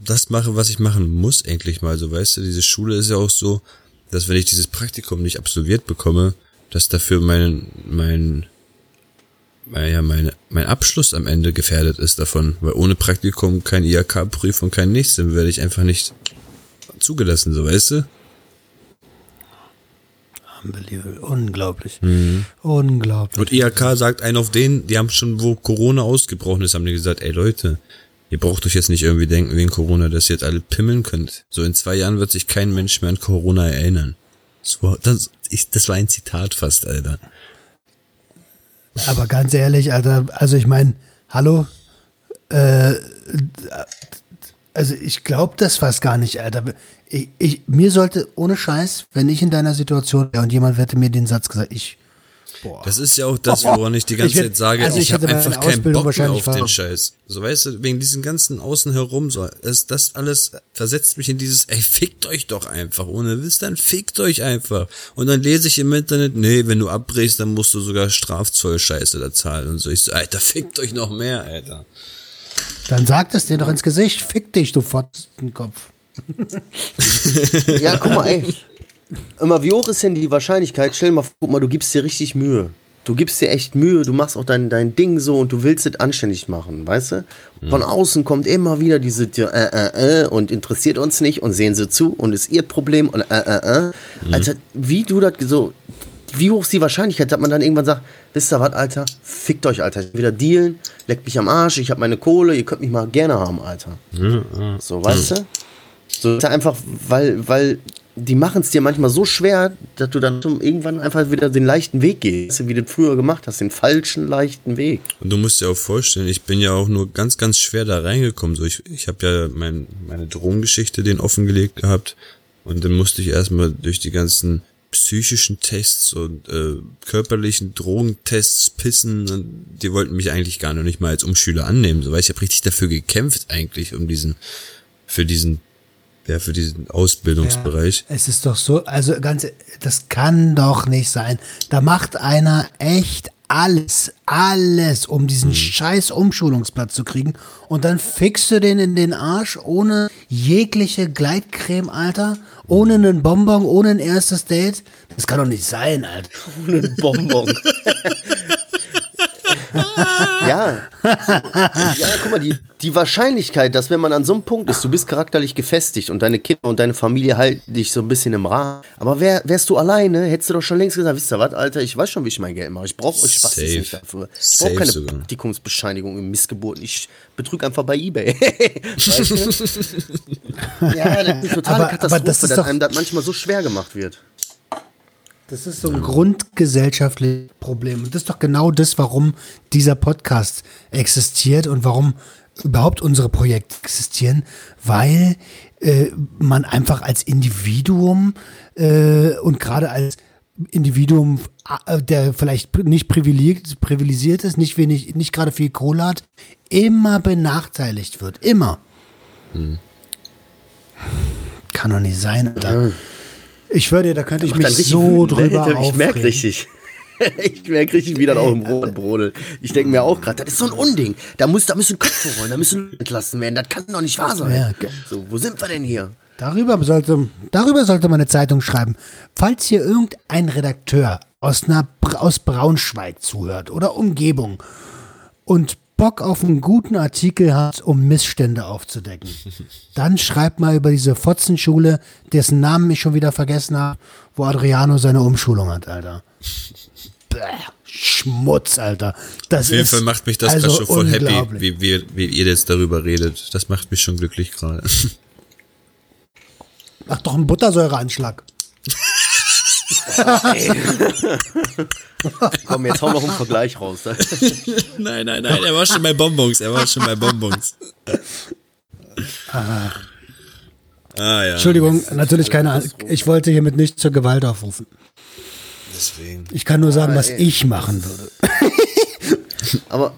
Speaker 3: das mache, was ich machen muss, endlich mal. So, weißt du, diese Schule ist ja auch so, dass wenn ich dieses Praktikum nicht absolviert bekomme, dass dafür mein, mein, mein, ja, mein, mein Abschluss am Ende gefährdet ist davon. Weil ohne Praktikum kein IHK-Prüfung, kein nichts, dann werde ich einfach nicht zugelassen, so, weißt du?
Speaker 2: Unbelievable. Unglaublich. Unglaublich.
Speaker 3: Und IHK sagt einen auf den, die haben schon, wo Corona ausgebrochen ist, haben die gesagt, ey Leute, ihr braucht euch jetzt nicht irgendwie denken wegen Corona, dass ihr jetzt alle pimmeln könnt. So in zwei Jahren wird sich kein Mensch mehr an Corona erinnern. Das war, das, ich, das war ein Zitat fast, Alter.
Speaker 2: Aber ganz ehrlich, Alter, also ich meine, hallo, äh, also ich glaube das fast gar nicht, Alter. Ich, ich, mir sollte, ohne Scheiß, wenn ich in deiner Situation wäre und jemand hätte mir den Satz gesagt, ich, boah.
Speaker 3: Das ist ja auch das, woran ich die ganze
Speaker 2: Ich
Speaker 3: Zeit sage,
Speaker 2: also
Speaker 3: ich,
Speaker 2: ich
Speaker 3: habe einfach keinen Bock mehr auf den
Speaker 2: ver-
Speaker 3: Scheiß. So weißt du, wegen diesen ganzen Außen herum, so, das, das alles versetzt mich in dieses, ey, fickt euch doch einfach. Ohne Wiss, dann fickt euch einfach. Und dann lese ich im Internet, nee, wenn du abbrichst, dann musst du sogar Strafzoll-Scheiße da zahlen und so. Ich so, Alter, fickt euch noch mehr, Alter.
Speaker 2: Dann sagt es dir doch ins Gesicht, fick dich, du Fotzenkopf. <laughs> <laughs>
Speaker 4: Ja, guck mal, ey. Immer, wie hoch ist denn die Wahrscheinlichkeit? Stell dir mal guck mal, du gibst dir richtig Mühe. Du gibst dir echt Mühe, du machst auch dein, dein Ding so und du willst es anständig machen, weißt du? Von außen kommt immer wieder diese äh, äh, äh und interessiert uns nicht und sehen sie zu und ist ihr Problem und äh, äh, äh. Alter, wie du das so, wie hoch ist die Wahrscheinlichkeit, dass man dann irgendwann sagt, wisst ihr was, Alter, fickt euch, Alter, wieder dealen, leckt mich am Arsch, ich habe meine Kohle, ihr könnt mich mal gerne haben, Alter. So, weißt du? So einfach, weil, weil die machen es dir manchmal so schwer, dass du dann irgendwann einfach wieder den leichten Weg gehst, wie du früher gemacht hast, den falschen leichten Weg.
Speaker 3: Und du musst dir auch vorstellen, ich bin ja auch nur ganz, ganz schwer da reingekommen. So, ich, ich habe ja mein, meine Drogengeschichte den offengelegt gehabt und dann musste ich erstmal durch die ganzen psychischen Tests und äh, körperlichen Drogentests pissen und die wollten mich eigentlich gar noch nicht mal als Umschüler annehmen. So, weil ich habe richtig dafür gekämpft eigentlich um diesen, für diesen, ja, für diesen Ausbildungsbereich.
Speaker 2: Es ist doch so, also ganz, das kann doch nicht sein. Da macht einer echt alles, alles, um diesen scheiß Umschulungsplatz zu kriegen. Und dann fixst du den in den Arsch ohne jegliche Gleitcreme, Alter. Ohne einen Bonbon, ohne ein erstes Date. Das kann doch nicht sein, Alter.
Speaker 4: Bonbon. <laughs> ja. Ja, guck mal, die, die Wahrscheinlichkeit, dass wenn man an so einem Punkt ist, du bist charakterlich gefestigt und deine Kinder und deine Familie halten dich so ein bisschen im Rahmen. Aber wär, wärst du alleine, hättest du doch schon längst gesagt, wisst ihr was, Alter, ich weiß schon, wie ich mein Geld mache. Ich brauche euch Spaß nicht dafür. Ich brauche keine
Speaker 3: sogar.
Speaker 4: Praktikumsbescheinigung im Missgeburten. Ich betrüge einfach bei Ebay. <laughs> weißt du? Ja, das ist eine totale
Speaker 2: Aber- aber
Speaker 4: Katastrophe,
Speaker 2: das ist
Speaker 4: dass
Speaker 2: doch-
Speaker 4: einem das manchmal so schwer gemacht wird.
Speaker 2: Das ist so ein grundgesellschaftliches Problem. Und das ist doch genau das, warum dieser Podcast existiert und warum überhaupt unsere Projekte existieren, weil äh, man einfach als Individuum äh, und gerade als Individuum, der vielleicht nicht privilegiert, privilegiert ist, nicht wenig, nicht gerade viel Kohle hat, immer benachteiligt wird. Immer. Kann doch nicht sein, Alter. Ich schwöre dir, da könnte ich
Speaker 4: dann
Speaker 2: mich so
Speaker 4: ne?
Speaker 2: drüber
Speaker 4: Ich merke
Speaker 2: aufregen.
Speaker 4: richtig. <laughs> Ich merke richtig, wie das auch im Brot brodelt. Ich denke mir auch gerade, das ist so ein Unding. Da, muss, da müssen Köpfe rollen, da müssen entlassen werden. Das kann doch nicht wahr sein. So, wo sind wir denn hier?
Speaker 2: Darüber sollte, darüber sollte man eine Zeitung schreiben. Falls hier irgendein Redakteur aus, einer, aus Braunschweig zuhört oder Umgebung und Bock auf einen guten Artikel hat, um Missstände aufzudecken, <laughs> dann schreibt mal über diese Fotzenschule, dessen Namen ich schon wieder vergessen habe, wo Adriano seine Umschulung hat, Alter. <laughs> Bäh, Schmutz, Alter. Das
Speaker 3: Auf jeden Fall macht mich das
Speaker 2: also
Speaker 3: schon voll happy, wie, wie, wie ihr jetzt darüber redet. Das macht mich schon glücklich gerade. <laughs>
Speaker 2: Mach doch einen Buttersäureanschlag. <laughs>
Speaker 4: Komm, jetzt hau noch einen Vergleich raus. <laughs>
Speaker 3: nein, nein, nein, er war schon bei Bonbons, er war schon bei Bonbons. Ah, ja.
Speaker 2: Entschuldigung, natürlich keine Ahnung. Ich wollte hiermit nicht zur Gewalt aufrufen.
Speaker 3: Deswegen.
Speaker 2: Ich kann nur sagen, was
Speaker 4: ey.
Speaker 2: ich machen würde. <laughs>
Speaker 4: Aber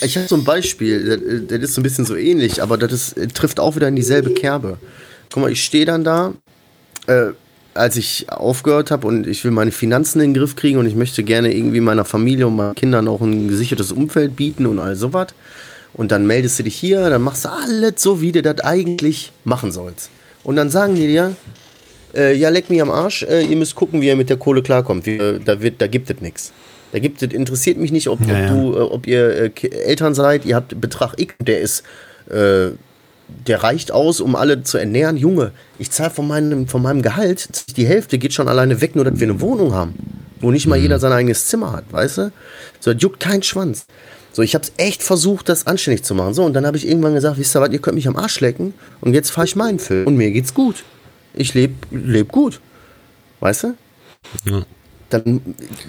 Speaker 4: ich habe so ein Beispiel, das, das ist so ein bisschen so ähnlich, aber das ist, trifft auch wieder in dieselbe Kerbe. Guck mal, ich stehe dann da, äh, als ich aufgehört habe und ich will meine Finanzen in den Griff kriegen und ich möchte gerne irgendwie meiner Familie und meinen Kindern auch ein gesichertes Umfeld bieten und all sowas. Und dann meldest du dich hier, dann machst du alles so, wie du das eigentlich machen sollst. Und dann sagen die dir, äh, ja, leck mich am Arsch, äh, ihr müsst gucken, wie ihr mit der Kohle klarkommt. Wir, da, wird, da gibt es nichts. Da gibt es, interessiert mich nicht, ob,
Speaker 2: Ja, ja.
Speaker 4: du, äh, ob ihr äh, Eltern seid, ihr habt Betrag X, der ist, äh, der reicht aus, um alle zu ernähren. Junge, ich zahle von meinem, von meinem Gehalt, die Hälfte geht schon alleine weg, nur dass wir eine Wohnung haben. Wo nicht mal jeder sein eigenes Zimmer hat, weißt du? So, das juckt kein Schwanz. So, ich habe es echt versucht, das anständig zu machen. So, und dann habe ich irgendwann gesagt, wisst ihr was, ihr könnt mich am Arsch lecken und jetzt fahre ich meinen Film. Und mir geht's gut. Ich lebe leb gut. Weißt du?
Speaker 3: Ja.
Speaker 4: Dann,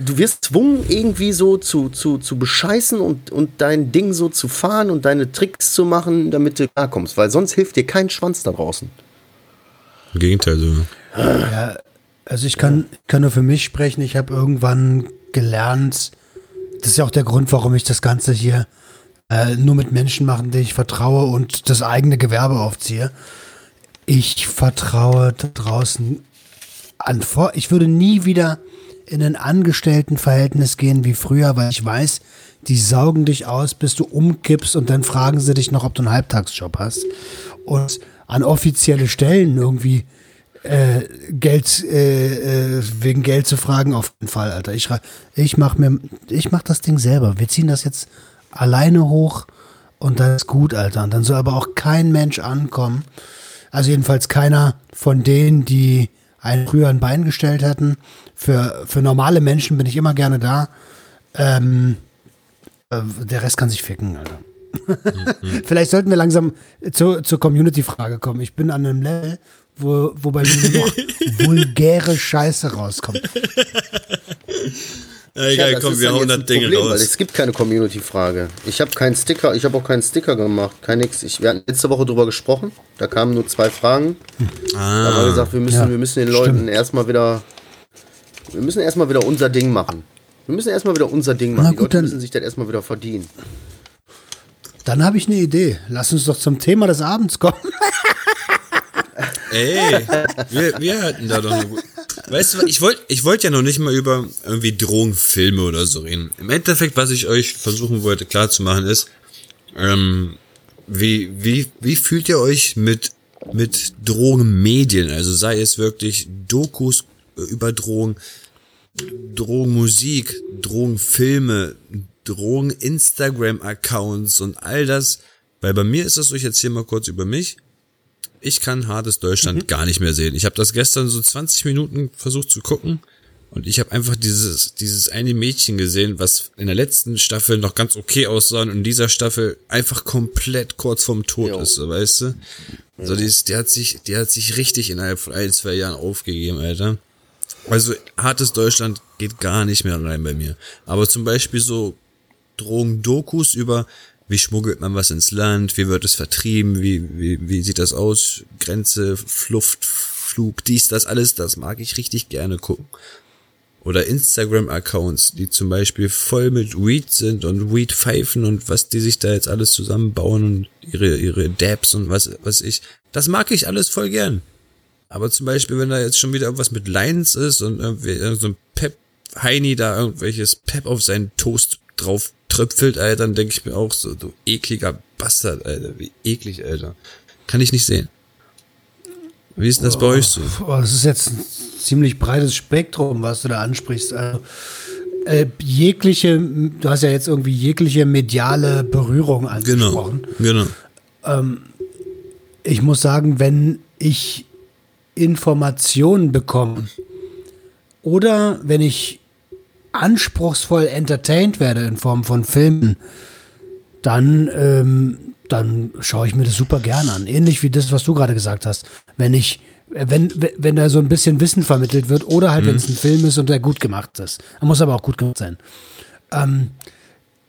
Speaker 4: du wirst gezwungen, irgendwie so zu, zu, zu bescheißen und, und dein Ding so zu fahren und deine Tricks zu machen, damit du klarkommst. Weil sonst hilft dir kein Schwanz da draußen.
Speaker 3: Im Gegenteil, so.
Speaker 2: Ja, also ich kann, kann nur für mich sprechen. Ich habe irgendwann gelernt, das ist ja auch der Grund, warum ich das Ganze hier äh, nur mit Menschen machen, denen ich vertraue und das eigene Gewerbe aufziehe. Ich vertraue da draußen an vor. Ich würde nie wieder in ein Angestelltenverhältnis gehen wie früher, weil ich weiß, die saugen dich aus, bis du umkippst und dann fragen sie dich noch, ob du einen Halbtagsjob hast. Und an offizielle Stellen irgendwie äh, Geld äh, äh, wegen Geld zu fragen, auf jeden Fall, Alter. Ich, ich mach mir, ich mach das Ding selber. Wir ziehen das jetzt alleine hoch und dann ist gut, Alter. Und dann soll aber auch kein Mensch ankommen. Also jedenfalls keiner von denen, die ein Bein gestellt hätten. Für, für normale Menschen bin ich immer gerne da. Ähm, äh, der Rest kann sich ficken, Alter. <laughs> Vielleicht sollten wir langsam zur, zur Community-Frage kommen. Ich bin an einem Level, wo, wo bei mir nur noch <laughs> vulgäre Scheiße rauskommt. <laughs>
Speaker 3: Ja, egal,
Speaker 4: das
Speaker 3: komm, wir hauen das Ding
Speaker 4: Problem, Weil
Speaker 3: raus.
Speaker 4: es gibt keine Community-Frage. Ich habe keinen Sticker, ich habe auch keinen Sticker gemacht, kein nix. Ich, wir hatten letzte Woche drüber gesprochen, da kamen nur zwei Fragen. Da haben wir
Speaker 3: Ah,
Speaker 4: gesagt, wir müssen,
Speaker 2: Ja,
Speaker 4: wir müssen den Leuten
Speaker 2: stimmt.
Speaker 4: erstmal wieder, wir müssen erstmal wieder unser Ding machen. Wir müssen erstmal wieder unser Ding machen.
Speaker 2: Na
Speaker 4: Die
Speaker 2: gut,
Speaker 4: Leute
Speaker 2: dann-
Speaker 4: müssen sich das erstmal wieder verdienen.
Speaker 2: Dann habe ich eine Idee. Lass uns doch zum Thema des Abends kommen.
Speaker 3: ey, wir, wir hatten da doch eine. Weißt du, ich wollte ich wollt ja noch nicht mal über irgendwie Drogenfilme oder so reden. Im Endeffekt, was ich euch versuchen wollte klarzumachen, ist, ähm, wie, wie, wie fühlt ihr euch mit, mit Drogenmedien? Also sei es wirklich Dokus äh, über Drogen, Drogenmusik, Drogenfilme, Drogen-Instagram-Accounts und all das. Weil bei mir ist das so, ich erzähle mal kurz über mich. Ich kann hartes Deutschland gar nicht mehr sehen. Ich habe das gestern so 20 Minuten versucht zu gucken und ich habe einfach dieses dieses eine Mädchen gesehen, was in der letzten Staffel noch ganz okay aussah und in dieser Staffel einfach komplett kurz vorm Tod
Speaker 4: Jo.
Speaker 3: ist, so, weißt du? So die, ist, die hat sich die hat sich richtig innerhalb von ein, zwei Jahren aufgegeben, Alter. Also hartes Deutschland geht gar nicht mehr rein bei mir. Aber zum Beispiel so Drogendokus über, wie schmuggelt man was ins Land, wie wird es vertrieben, wie, wie, wie sieht das aus, Grenze, Flucht, Flug, dies, das, alles, das mag ich richtig gerne gucken. Oder Instagram-Accounts, die zum Beispiel voll mit Weed sind und Weed-Pfeifen und was die sich da jetzt alles zusammenbauen und ihre, ihre Dabs und was, was ich. Das mag ich alles voll gern. Aber zum Beispiel, wenn da jetzt schon wieder irgendwas mit Lines ist und irgendwie irgend so ein Pep Heini da irgendwelches Pep auf seinen Toast drauf tröpfelt, Alter, dann denke ich mir auch so, du ekliger Bastard, Alter, wie eklig, Alter. Kann ich nicht sehen. Wie ist denn das bei euch so?
Speaker 2: Boah, das ist jetzt ein ziemlich breites Spektrum, was du da ansprichst. Also, äh, jegliche, du hast ja jetzt irgendwie jegliche mediale Berührung
Speaker 3: Genau,
Speaker 2: angesprochen.
Speaker 3: genau.
Speaker 2: Ich muss sagen, wenn ich Informationen bekomme oder wenn ich anspruchsvoll entertained werde in Form von Filmen, dann, ähm, dann schaue ich mir das super gern an. Ähnlich wie das, was du gerade gesagt hast. Wenn ich, wenn, wenn da so ein bisschen Wissen vermittelt wird oder halt, wenn es ein Film ist und der gut gemacht ist. Er muss aber auch gut gemacht sein. Ähm,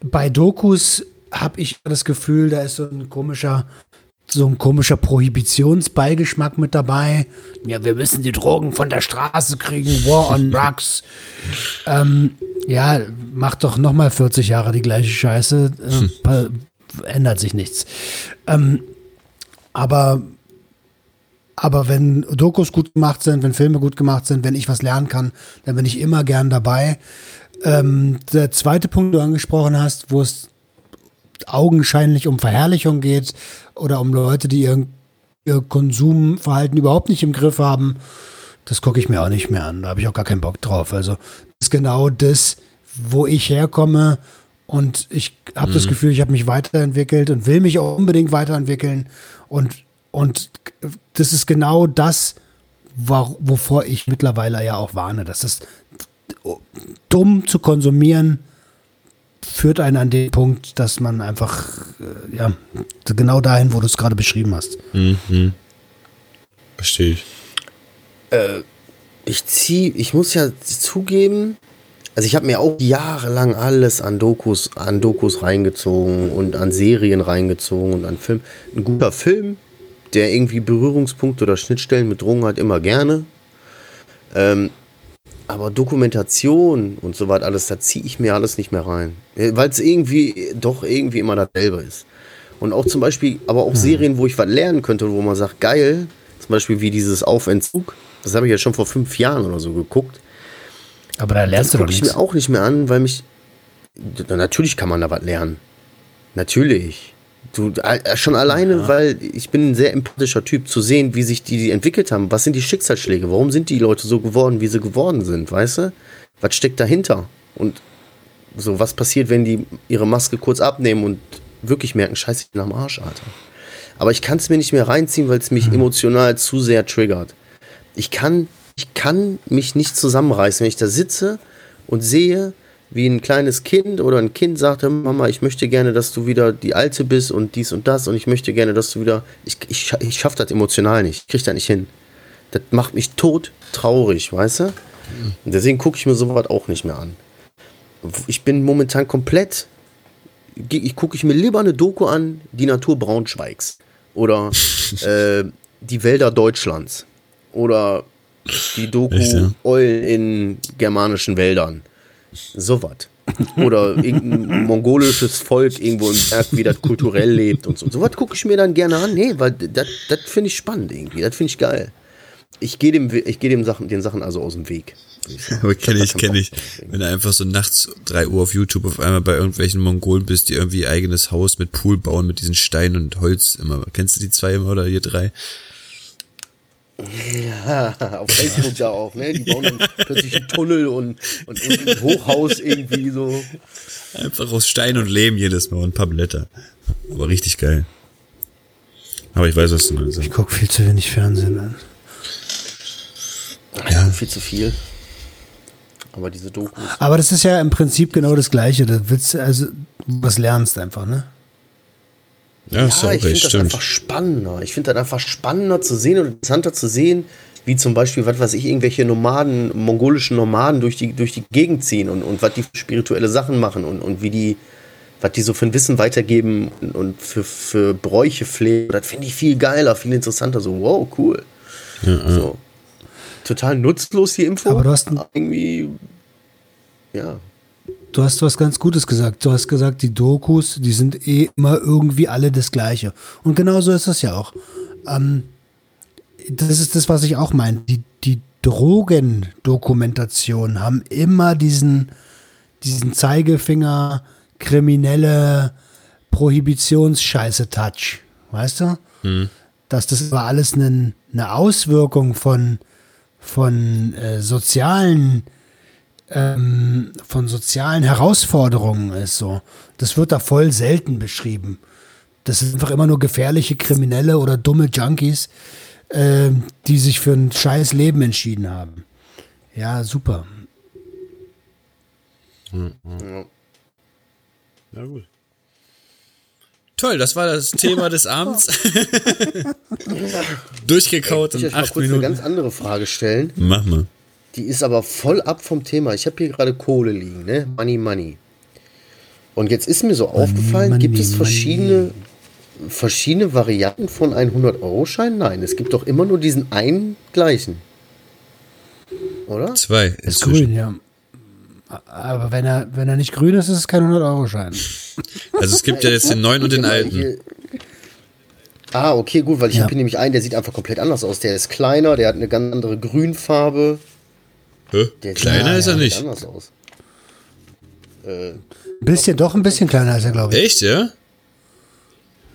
Speaker 2: bei Dokus habe ich das Gefühl, da ist so ein komischer so ein komischer Prohibitionsbeigeschmack mit dabei. Ja, wir müssen die Drogen von der Straße kriegen, War on <laughs> Drugs. ähm, ja, macht doch noch mal 40 Jahre die gleiche Scheiße, äh, hm. ändert sich nichts. Ähm, aber aber wenn Dokus gut gemacht sind, wenn Filme gut gemacht sind, wenn ich was lernen kann, dann bin ich immer gern dabei. Ähm, der zweite Punkt, den du angesprochen hast, wo es augenscheinlich um Verherrlichung geht oder um Leute, die ihr, ihr Konsumverhalten überhaupt nicht im Griff haben, das gucke ich mir auch nicht mehr an. Da habe ich auch gar keinen Bock drauf. Also das ist genau das, wo ich herkomme und ich habe mhm. das Gefühl, ich habe mich weiterentwickelt und will mich auch unbedingt weiterentwickeln und und das ist genau das, wovor ich mittlerweile ja auch warne. Das ist dumm zu konsumieren, führt einen an den Punkt, dass man einfach, äh, ja, genau dahin, wo du es gerade beschrieben hast. Mhm.
Speaker 3: Verstehe ich.
Speaker 4: Äh, ich ziehe, ich muss ja zugeben, also ich habe mir auch jahrelang alles an Dokus, an Dokus reingezogen und an Serien reingezogen und an Filmen. Ein guter Film, der irgendwie Berührungspunkte oder Schnittstellen mit Drogen hat, immer gerne. Ähm, aber Dokumentation und so weiter, alles, da ziehe ich mir alles nicht mehr rein. Weil es irgendwie doch irgendwie immer dasselbe ist. Und auch zum Beispiel, aber auch hm. Serien, wo ich was lernen könnte, wo man sagt, geil, zum Beispiel wie dieses Aufentzug, das habe ich ja schon vor fünf Jahren oder so geguckt.
Speaker 2: Aber da lernst das du doch
Speaker 4: nichts. ich mir auch nicht mehr an, weil mich, natürlich kann man da was lernen. Natürlich. Du, äh, schon alleine, ja. weil ich bin ein sehr empathischer Typ, zu sehen, wie sich die, die entwickelt haben. Was sind die Schicksalsschläge? Warum sind die Leute so geworden, wie sie geworden sind? Weißt du? Was steckt dahinter? Und so, was passiert, wenn die ihre Maske kurz abnehmen und wirklich merken, scheiße, ich bin am Arsch, Alter. Aber ich kann es mir nicht mehr reinziehen, weil es mich mhm. emotional zu sehr triggert. Ich kann, ich kann mich nicht zusammenreißen, wenn ich da sitze und sehe, wie ein kleines Kind oder ein Kind sagt, Mama, ich möchte gerne, dass du wieder die Alte bist und dies und das und ich möchte gerne, dass du wieder. Ich, ich, ich schaffe das emotional nicht. Ich kriege das nicht hin. Das macht mich tot traurig, weißt du? Und deswegen gucke ich mir sowas auch nicht mehr an. Ich bin momentan komplett. Ich gucke ich mir lieber eine Doku an, die Natur Braunschweigs. Oder <laughs> äh, die Wälder Deutschlands. Oder die Doku Echt, ja? Eulen in germanischen Wäldern Sowas. Oder irgendein mongolisches Volk irgendwo im Berg, wie das kulturell lebt und so. Sowas gucke ich mir dann gerne an. Nee, weil das finde ich spannend irgendwie. Das finde ich geil. Ich gehe dem, ich geh dem Sachen, den Sachen also aus dem Weg.
Speaker 3: Aber kenne ich, kenne ich. Wenn du einfach so nachts 3 Uhr auf YouTube auf einmal bei irgendwelchen Mongolen bist, die irgendwie ihr eigenes Haus mit Pool bauen, mit diesen Steinen und Holz immer. Kennst du die zwei immer oder hier drei?
Speaker 4: Ja, auf Facebook ja auch, ne? Die bauen dann plötzlich einen Tunnel und, und, und ein Hochhaus irgendwie so.
Speaker 3: Einfach aus Stein und Lehm jedes Mal und ein paar Blätter. Aber richtig geil. Aber ich weiß, was du meinst.
Speaker 2: Ich gucke viel zu wenig Fernsehen an.
Speaker 4: Ja. Viel zu viel. Aber diese Dokus.
Speaker 2: Aber das ist ja im Prinzip genau das Gleiche. Da willst du also was lernst einfach, ne?
Speaker 4: Ja, ja so, ich finde das einfach spannender. Ich finde das einfach spannender zu sehen und interessanter zu sehen, wie zum Beispiel, was weiß ich, irgendwelche Nomaden, mongolischen Nomaden durch die, durch die Gegend ziehen und, und was die spirituelle Sachen machen und, und wie die, was die so für ein Wissen weitergeben und, und für, für Bräuche pflegen. Das finde ich viel geiler, viel interessanter. So, wow, cool. Ja, so. Total nutzlos die Info.
Speaker 2: Aber du hast
Speaker 4: irgendwie, ja
Speaker 2: du hast was ganz Gutes gesagt. Du hast gesagt, die Dokus, die sind eh immer irgendwie alle das Gleiche. Und genauso ist es ja auch. Ähm, das ist das, was ich auch meine. Die, die Drogendokumentationen haben immer diesen, diesen Zeigefinger, kriminelle Prohibitionsscheiße-Touch. Weißt du? Mhm. Dass das aber alles eine, eine Auswirkung von, von äh, sozialen ähm, von sozialen Herausforderungen ist. So. Das wird da voll selten beschrieben. Das sind einfach immer nur gefährliche Kriminelle oder dumme Junkies, äh, die sich für ein scheiß Leben entschieden haben. Ja, super.
Speaker 3: Ja, gut. Toll, das war das Thema des <laughs> Abends. Durchgekaut in acht Minuten. Ich eine
Speaker 4: ganz andere Frage stellen.
Speaker 3: Mach mal.
Speaker 4: Die ist aber voll ab vom Thema. Ich habe hier gerade Kohle liegen, ne? Money, Money. Und jetzt ist mir so money, aufgefallen, money, gibt es verschiedene, money. verschiedene Varianten von 100-Euro-Schein? Nein, es gibt doch immer nur diesen einen gleichen. Oder?
Speaker 3: Zwei.
Speaker 2: Ist grün, ja. Aber wenn er, wenn er nicht grün ist, ist es kein 100-Euro-Schein. <laughs>
Speaker 3: Also es gibt ja jetzt den neuen und den
Speaker 4: Genau,
Speaker 3: alten.
Speaker 4: Ah, okay, gut, weil ich
Speaker 2: Ja.
Speaker 4: habe hier nämlich einen, der sieht einfach komplett anders aus. Der ist kleiner, der hat eine ganz andere Grünfarbe.
Speaker 3: Hä?
Speaker 4: Der
Speaker 3: Kleiner ist er nicht.
Speaker 4: anders aus.
Speaker 2: Ein bisschen, doch ein bisschen kleiner ist er, glaube ich.
Speaker 3: Echt, ja?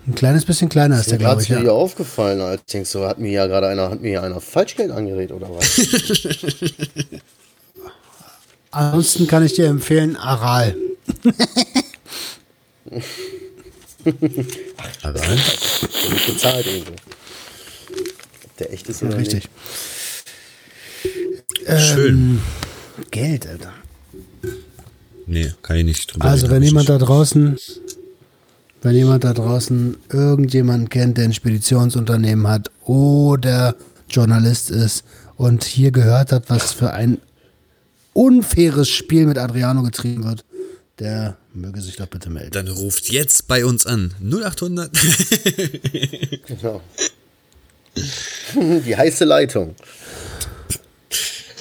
Speaker 2: Ein kleines bisschen kleiner ist er,
Speaker 4: hat
Speaker 2: glaube
Speaker 4: es
Speaker 2: ich.
Speaker 4: mir
Speaker 2: Ja.
Speaker 4: hier aufgefallen, als ich denk so, hat mir ja gerade einer, hat mir ja einer Falschgeld angerät oder was? <laughs>
Speaker 2: Ansonsten kann ich dir empfehlen, Aral. <laughs>
Speaker 3: Aber
Speaker 4: Der wird bezahlt irgendwo. Ob der echt ist oder
Speaker 2: Richtig.
Speaker 3: Schön.
Speaker 2: Geld, Alter.
Speaker 3: Nee, kann ich nicht drüber
Speaker 2: Also,
Speaker 3: reden,
Speaker 2: wenn jemand
Speaker 3: nicht.
Speaker 2: da draußen, wenn jemand da draußen irgendjemanden kennt, der ein Speditionsunternehmen hat oder Journalist ist und hier gehört hat, was für ein unfaires Spiel mit Adriano getrieben wird, der möge sich doch bitte melden.
Speaker 3: Dann ruft jetzt bei uns an. 0800.
Speaker 4: Genau. <laughs> Die heiße Leitung.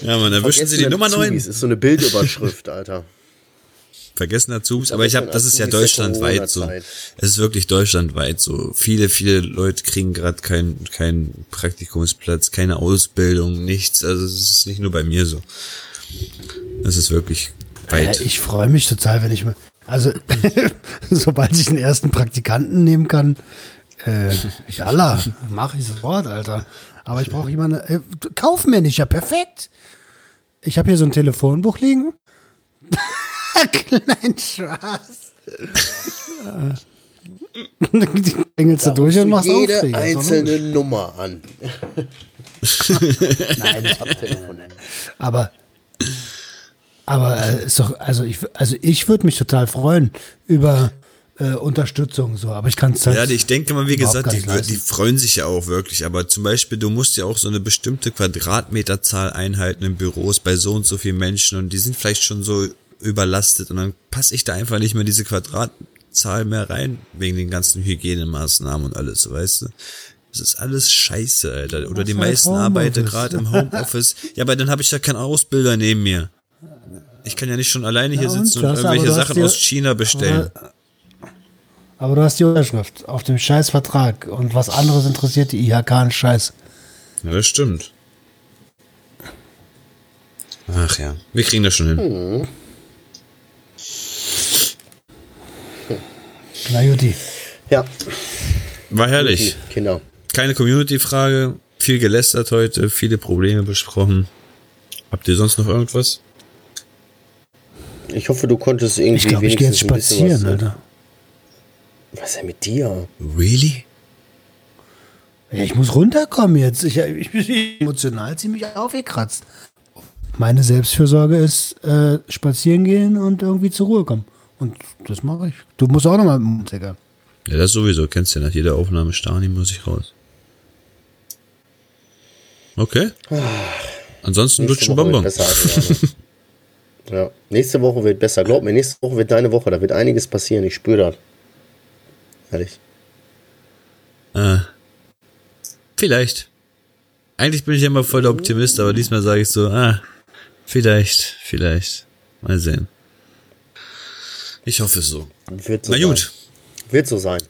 Speaker 3: Ja, man, erwischen Sie die Nummer 9.
Speaker 4: Azubis Ist so eine Bildüberschrift, <laughs> Alter.
Speaker 3: Vergessen Azubis, aber ich habe, das ist ja deutschlandweit so. Es ist wirklich deutschlandweit so. Viele, viele Leute kriegen gerade keinen kein Praktikumsplatz, keine Ausbildung, nichts. Also es ist nicht nur bei mir so. Es ist wirklich weit.
Speaker 2: ich freue mich total, wenn ich mir, also <laughs> sobald ich den ersten Praktikanten nehmen kann, äh, <laughs> jalla, mach ich sofort, Alter. Aber ich brauche jemanden, äh, kauf mir nicht, ja perfekt. Ich habe hier so ein Telefonbuch liegen. <laughs> Klein Spaß. Die <laughs> klingelst du durch und machst
Speaker 4: jede
Speaker 2: Aufträge.
Speaker 4: einzelne Nummer an. <laughs>
Speaker 2: Nein, ich hab Telefon. Aber, aber äh, ist doch, also ich, also ich würde mich total freuen über äh, Unterstützung so, aber ich kann es halt.
Speaker 3: Ja, ich denke mal, wie gesagt, die, die freuen sich ja auch wirklich. Aber zum Beispiel, du musst ja auch so eine bestimmte Quadratmeterzahl einhalten in Büros bei so und so vielen Menschen und die sind vielleicht schon so überlastet und dann passe ich da einfach nicht mehr diese Quadratzahl mehr rein wegen den ganzen Hygienemaßnahmen und alles, weißt du? Das ist alles scheiße, Alter. Oder die meisten arbeiten gerade im Homeoffice. <laughs> Ja, aber dann habe ich ja keinen Ausbilder neben mir. Ich kann ja nicht schon alleine hier
Speaker 2: Ja, und?
Speaker 3: sitzen und
Speaker 2: aber-
Speaker 3: irgendwelche Sachen aus China bestellen.
Speaker 2: Aber, aber du hast die Unterschrift auf dem Scheißvertrag und was anderes interessiert die IHK einen Scheiß.
Speaker 3: Ja, das stimmt. Ach ja, wir kriegen das schon hin.
Speaker 2: Na Juti.
Speaker 4: Ja,
Speaker 3: War herrlich.
Speaker 4: Kinder.
Speaker 3: Keine Community-Frage, viel gelästert heute, viele Probleme besprochen. Habt ihr sonst noch irgendwas?
Speaker 4: Ich hoffe, du konntest irgendwie
Speaker 2: Ich glaube, ich gehe jetzt
Speaker 4: wenigstens ein bisschen
Speaker 2: spazieren,
Speaker 4: was,
Speaker 2: Alter.
Speaker 4: Was ist denn mit dir?
Speaker 3: Really?
Speaker 2: Ja, ich muss runterkommen jetzt. Ich, ich bin emotional ziemlich aufgekratzt. Meine Selbstfürsorge ist äh, spazieren gehen und irgendwie zur Ruhe kommen. Und das mache ich. Du musst auch nochmal Digga.
Speaker 3: Ja, das sowieso. Kennst du ja nach jeder Aufnahme Stani muss ich raus. Okay. Ansonsten
Speaker 4: Nächste
Speaker 3: lutschen Bonbon. <laughs>
Speaker 4: ja. Nächste Woche wird besser. Glaub mir, nächste Woche wird deine Woche. Da wird einiges passieren. Ich spüre das. Ehrlich.
Speaker 3: Ah. Vielleicht. Eigentlich bin ich ja immer voll der Optimist, aber diesmal sage ich so, ah, vielleicht, vielleicht. Mal sehen. Ich hoffe es so.
Speaker 4: Wird so
Speaker 3: Na
Speaker 4: sein.
Speaker 3: gut.
Speaker 4: Wird so sein.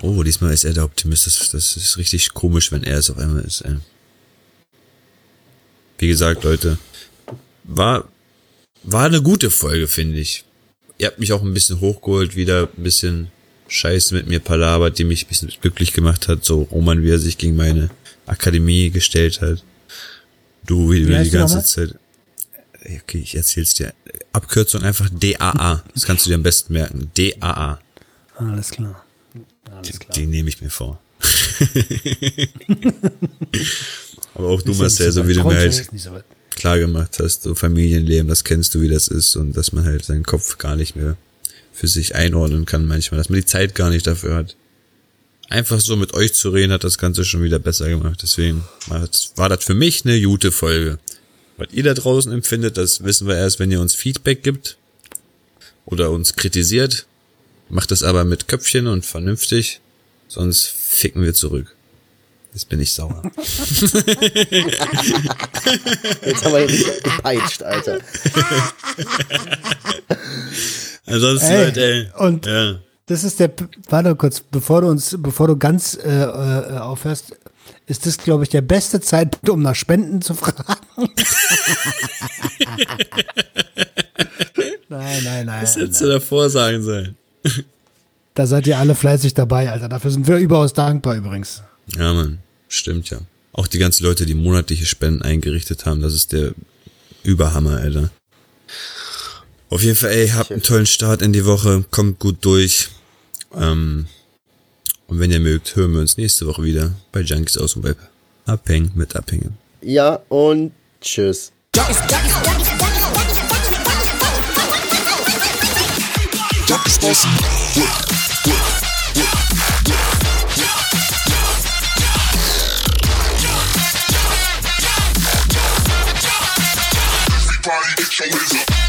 Speaker 3: Oh, diesmal ist er der Optimist. Das, das ist richtig komisch, wenn er es auf einmal ist. Ey. Wie gesagt, Leute, war, war eine gute Folge, finde ich. Ihr habt mich auch ein bisschen hochgeholt, wieder ein bisschen Scheiße mit mir palabert, die mich ein bisschen glücklich gemacht hat. So Roman, wie er sich gegen meine Akademie gestellt hat. Du, wie, wie die ganze? Zeit. Okay, ich erzähl's dir. Abkürzung einfach DAA. Das kannst du dir am besten merken. DAA.
Speaker 2: Alles klar.
Speaker 3: Die, die nehme ich mir vor. <laughs> Aber auch du, Marcel, so wie du mir halt klar gemacht hast, so Familienleben, das kennst du, wie das ist und dass man halt seinen Kopf gar nicht mehr für sich einordnen kann manchmal, dass man die Zeit gar nicht dafür hat. Einfach so mit euch zu reden, hat das Ganze schon wieder besser gemacht. Deswegen war das für mich eine gute Folge. Was ihr da draußen empfindet, das wissen wir erst, wenn ihr uns Feedback gibt oder uns kritisiert. Macht das aber mit Köpfchen und vernünftig, sonst ficken wir zurück. Jetzt bin ich sauer. <laughs>
Speaker 4: Jetzt haben wir hier gepeitscht, Alter.
Speaker 3: Ansonsten
Speaker 2: ey,
Speaker 3: halt, ey.
Speaker 2: Und
Speaker 3: ja.
Speaker 2: das ist der, warte kurz, bevor du uns, bevor du ganz äh, äh, aufhörst, ist das, glaube ich, der beste Zeitpunkt, um nach Spenden zu fragen. <laughs> nein, nein, nein.
Speaker 3: Das hättest du davor sagen sollen.
Speaker 2: Da seid ihr alle fleißig dabei, Alter. Dafür sind wir überaus dankbar übrigens.
Speaker 3: Ja, Mann. Stimmt ja. Auch die ganzen Leute, die monatliche Spenden eingerichtet haben, das ist der Überhammer, Alter. Auf jeden Fall, ey, habt einen tollen Start in die Woche, kommt gut durch. Ähm, und wenn ihr mögt, hören wir uns nächste Woche wieder bei Junkies aus dem Web. Abhängen mit Abhängen.
Speaker 4: Ja, und tschüss.
Speaker 5: Junkies, Junkies, Junkies, Junkies, shoulders up.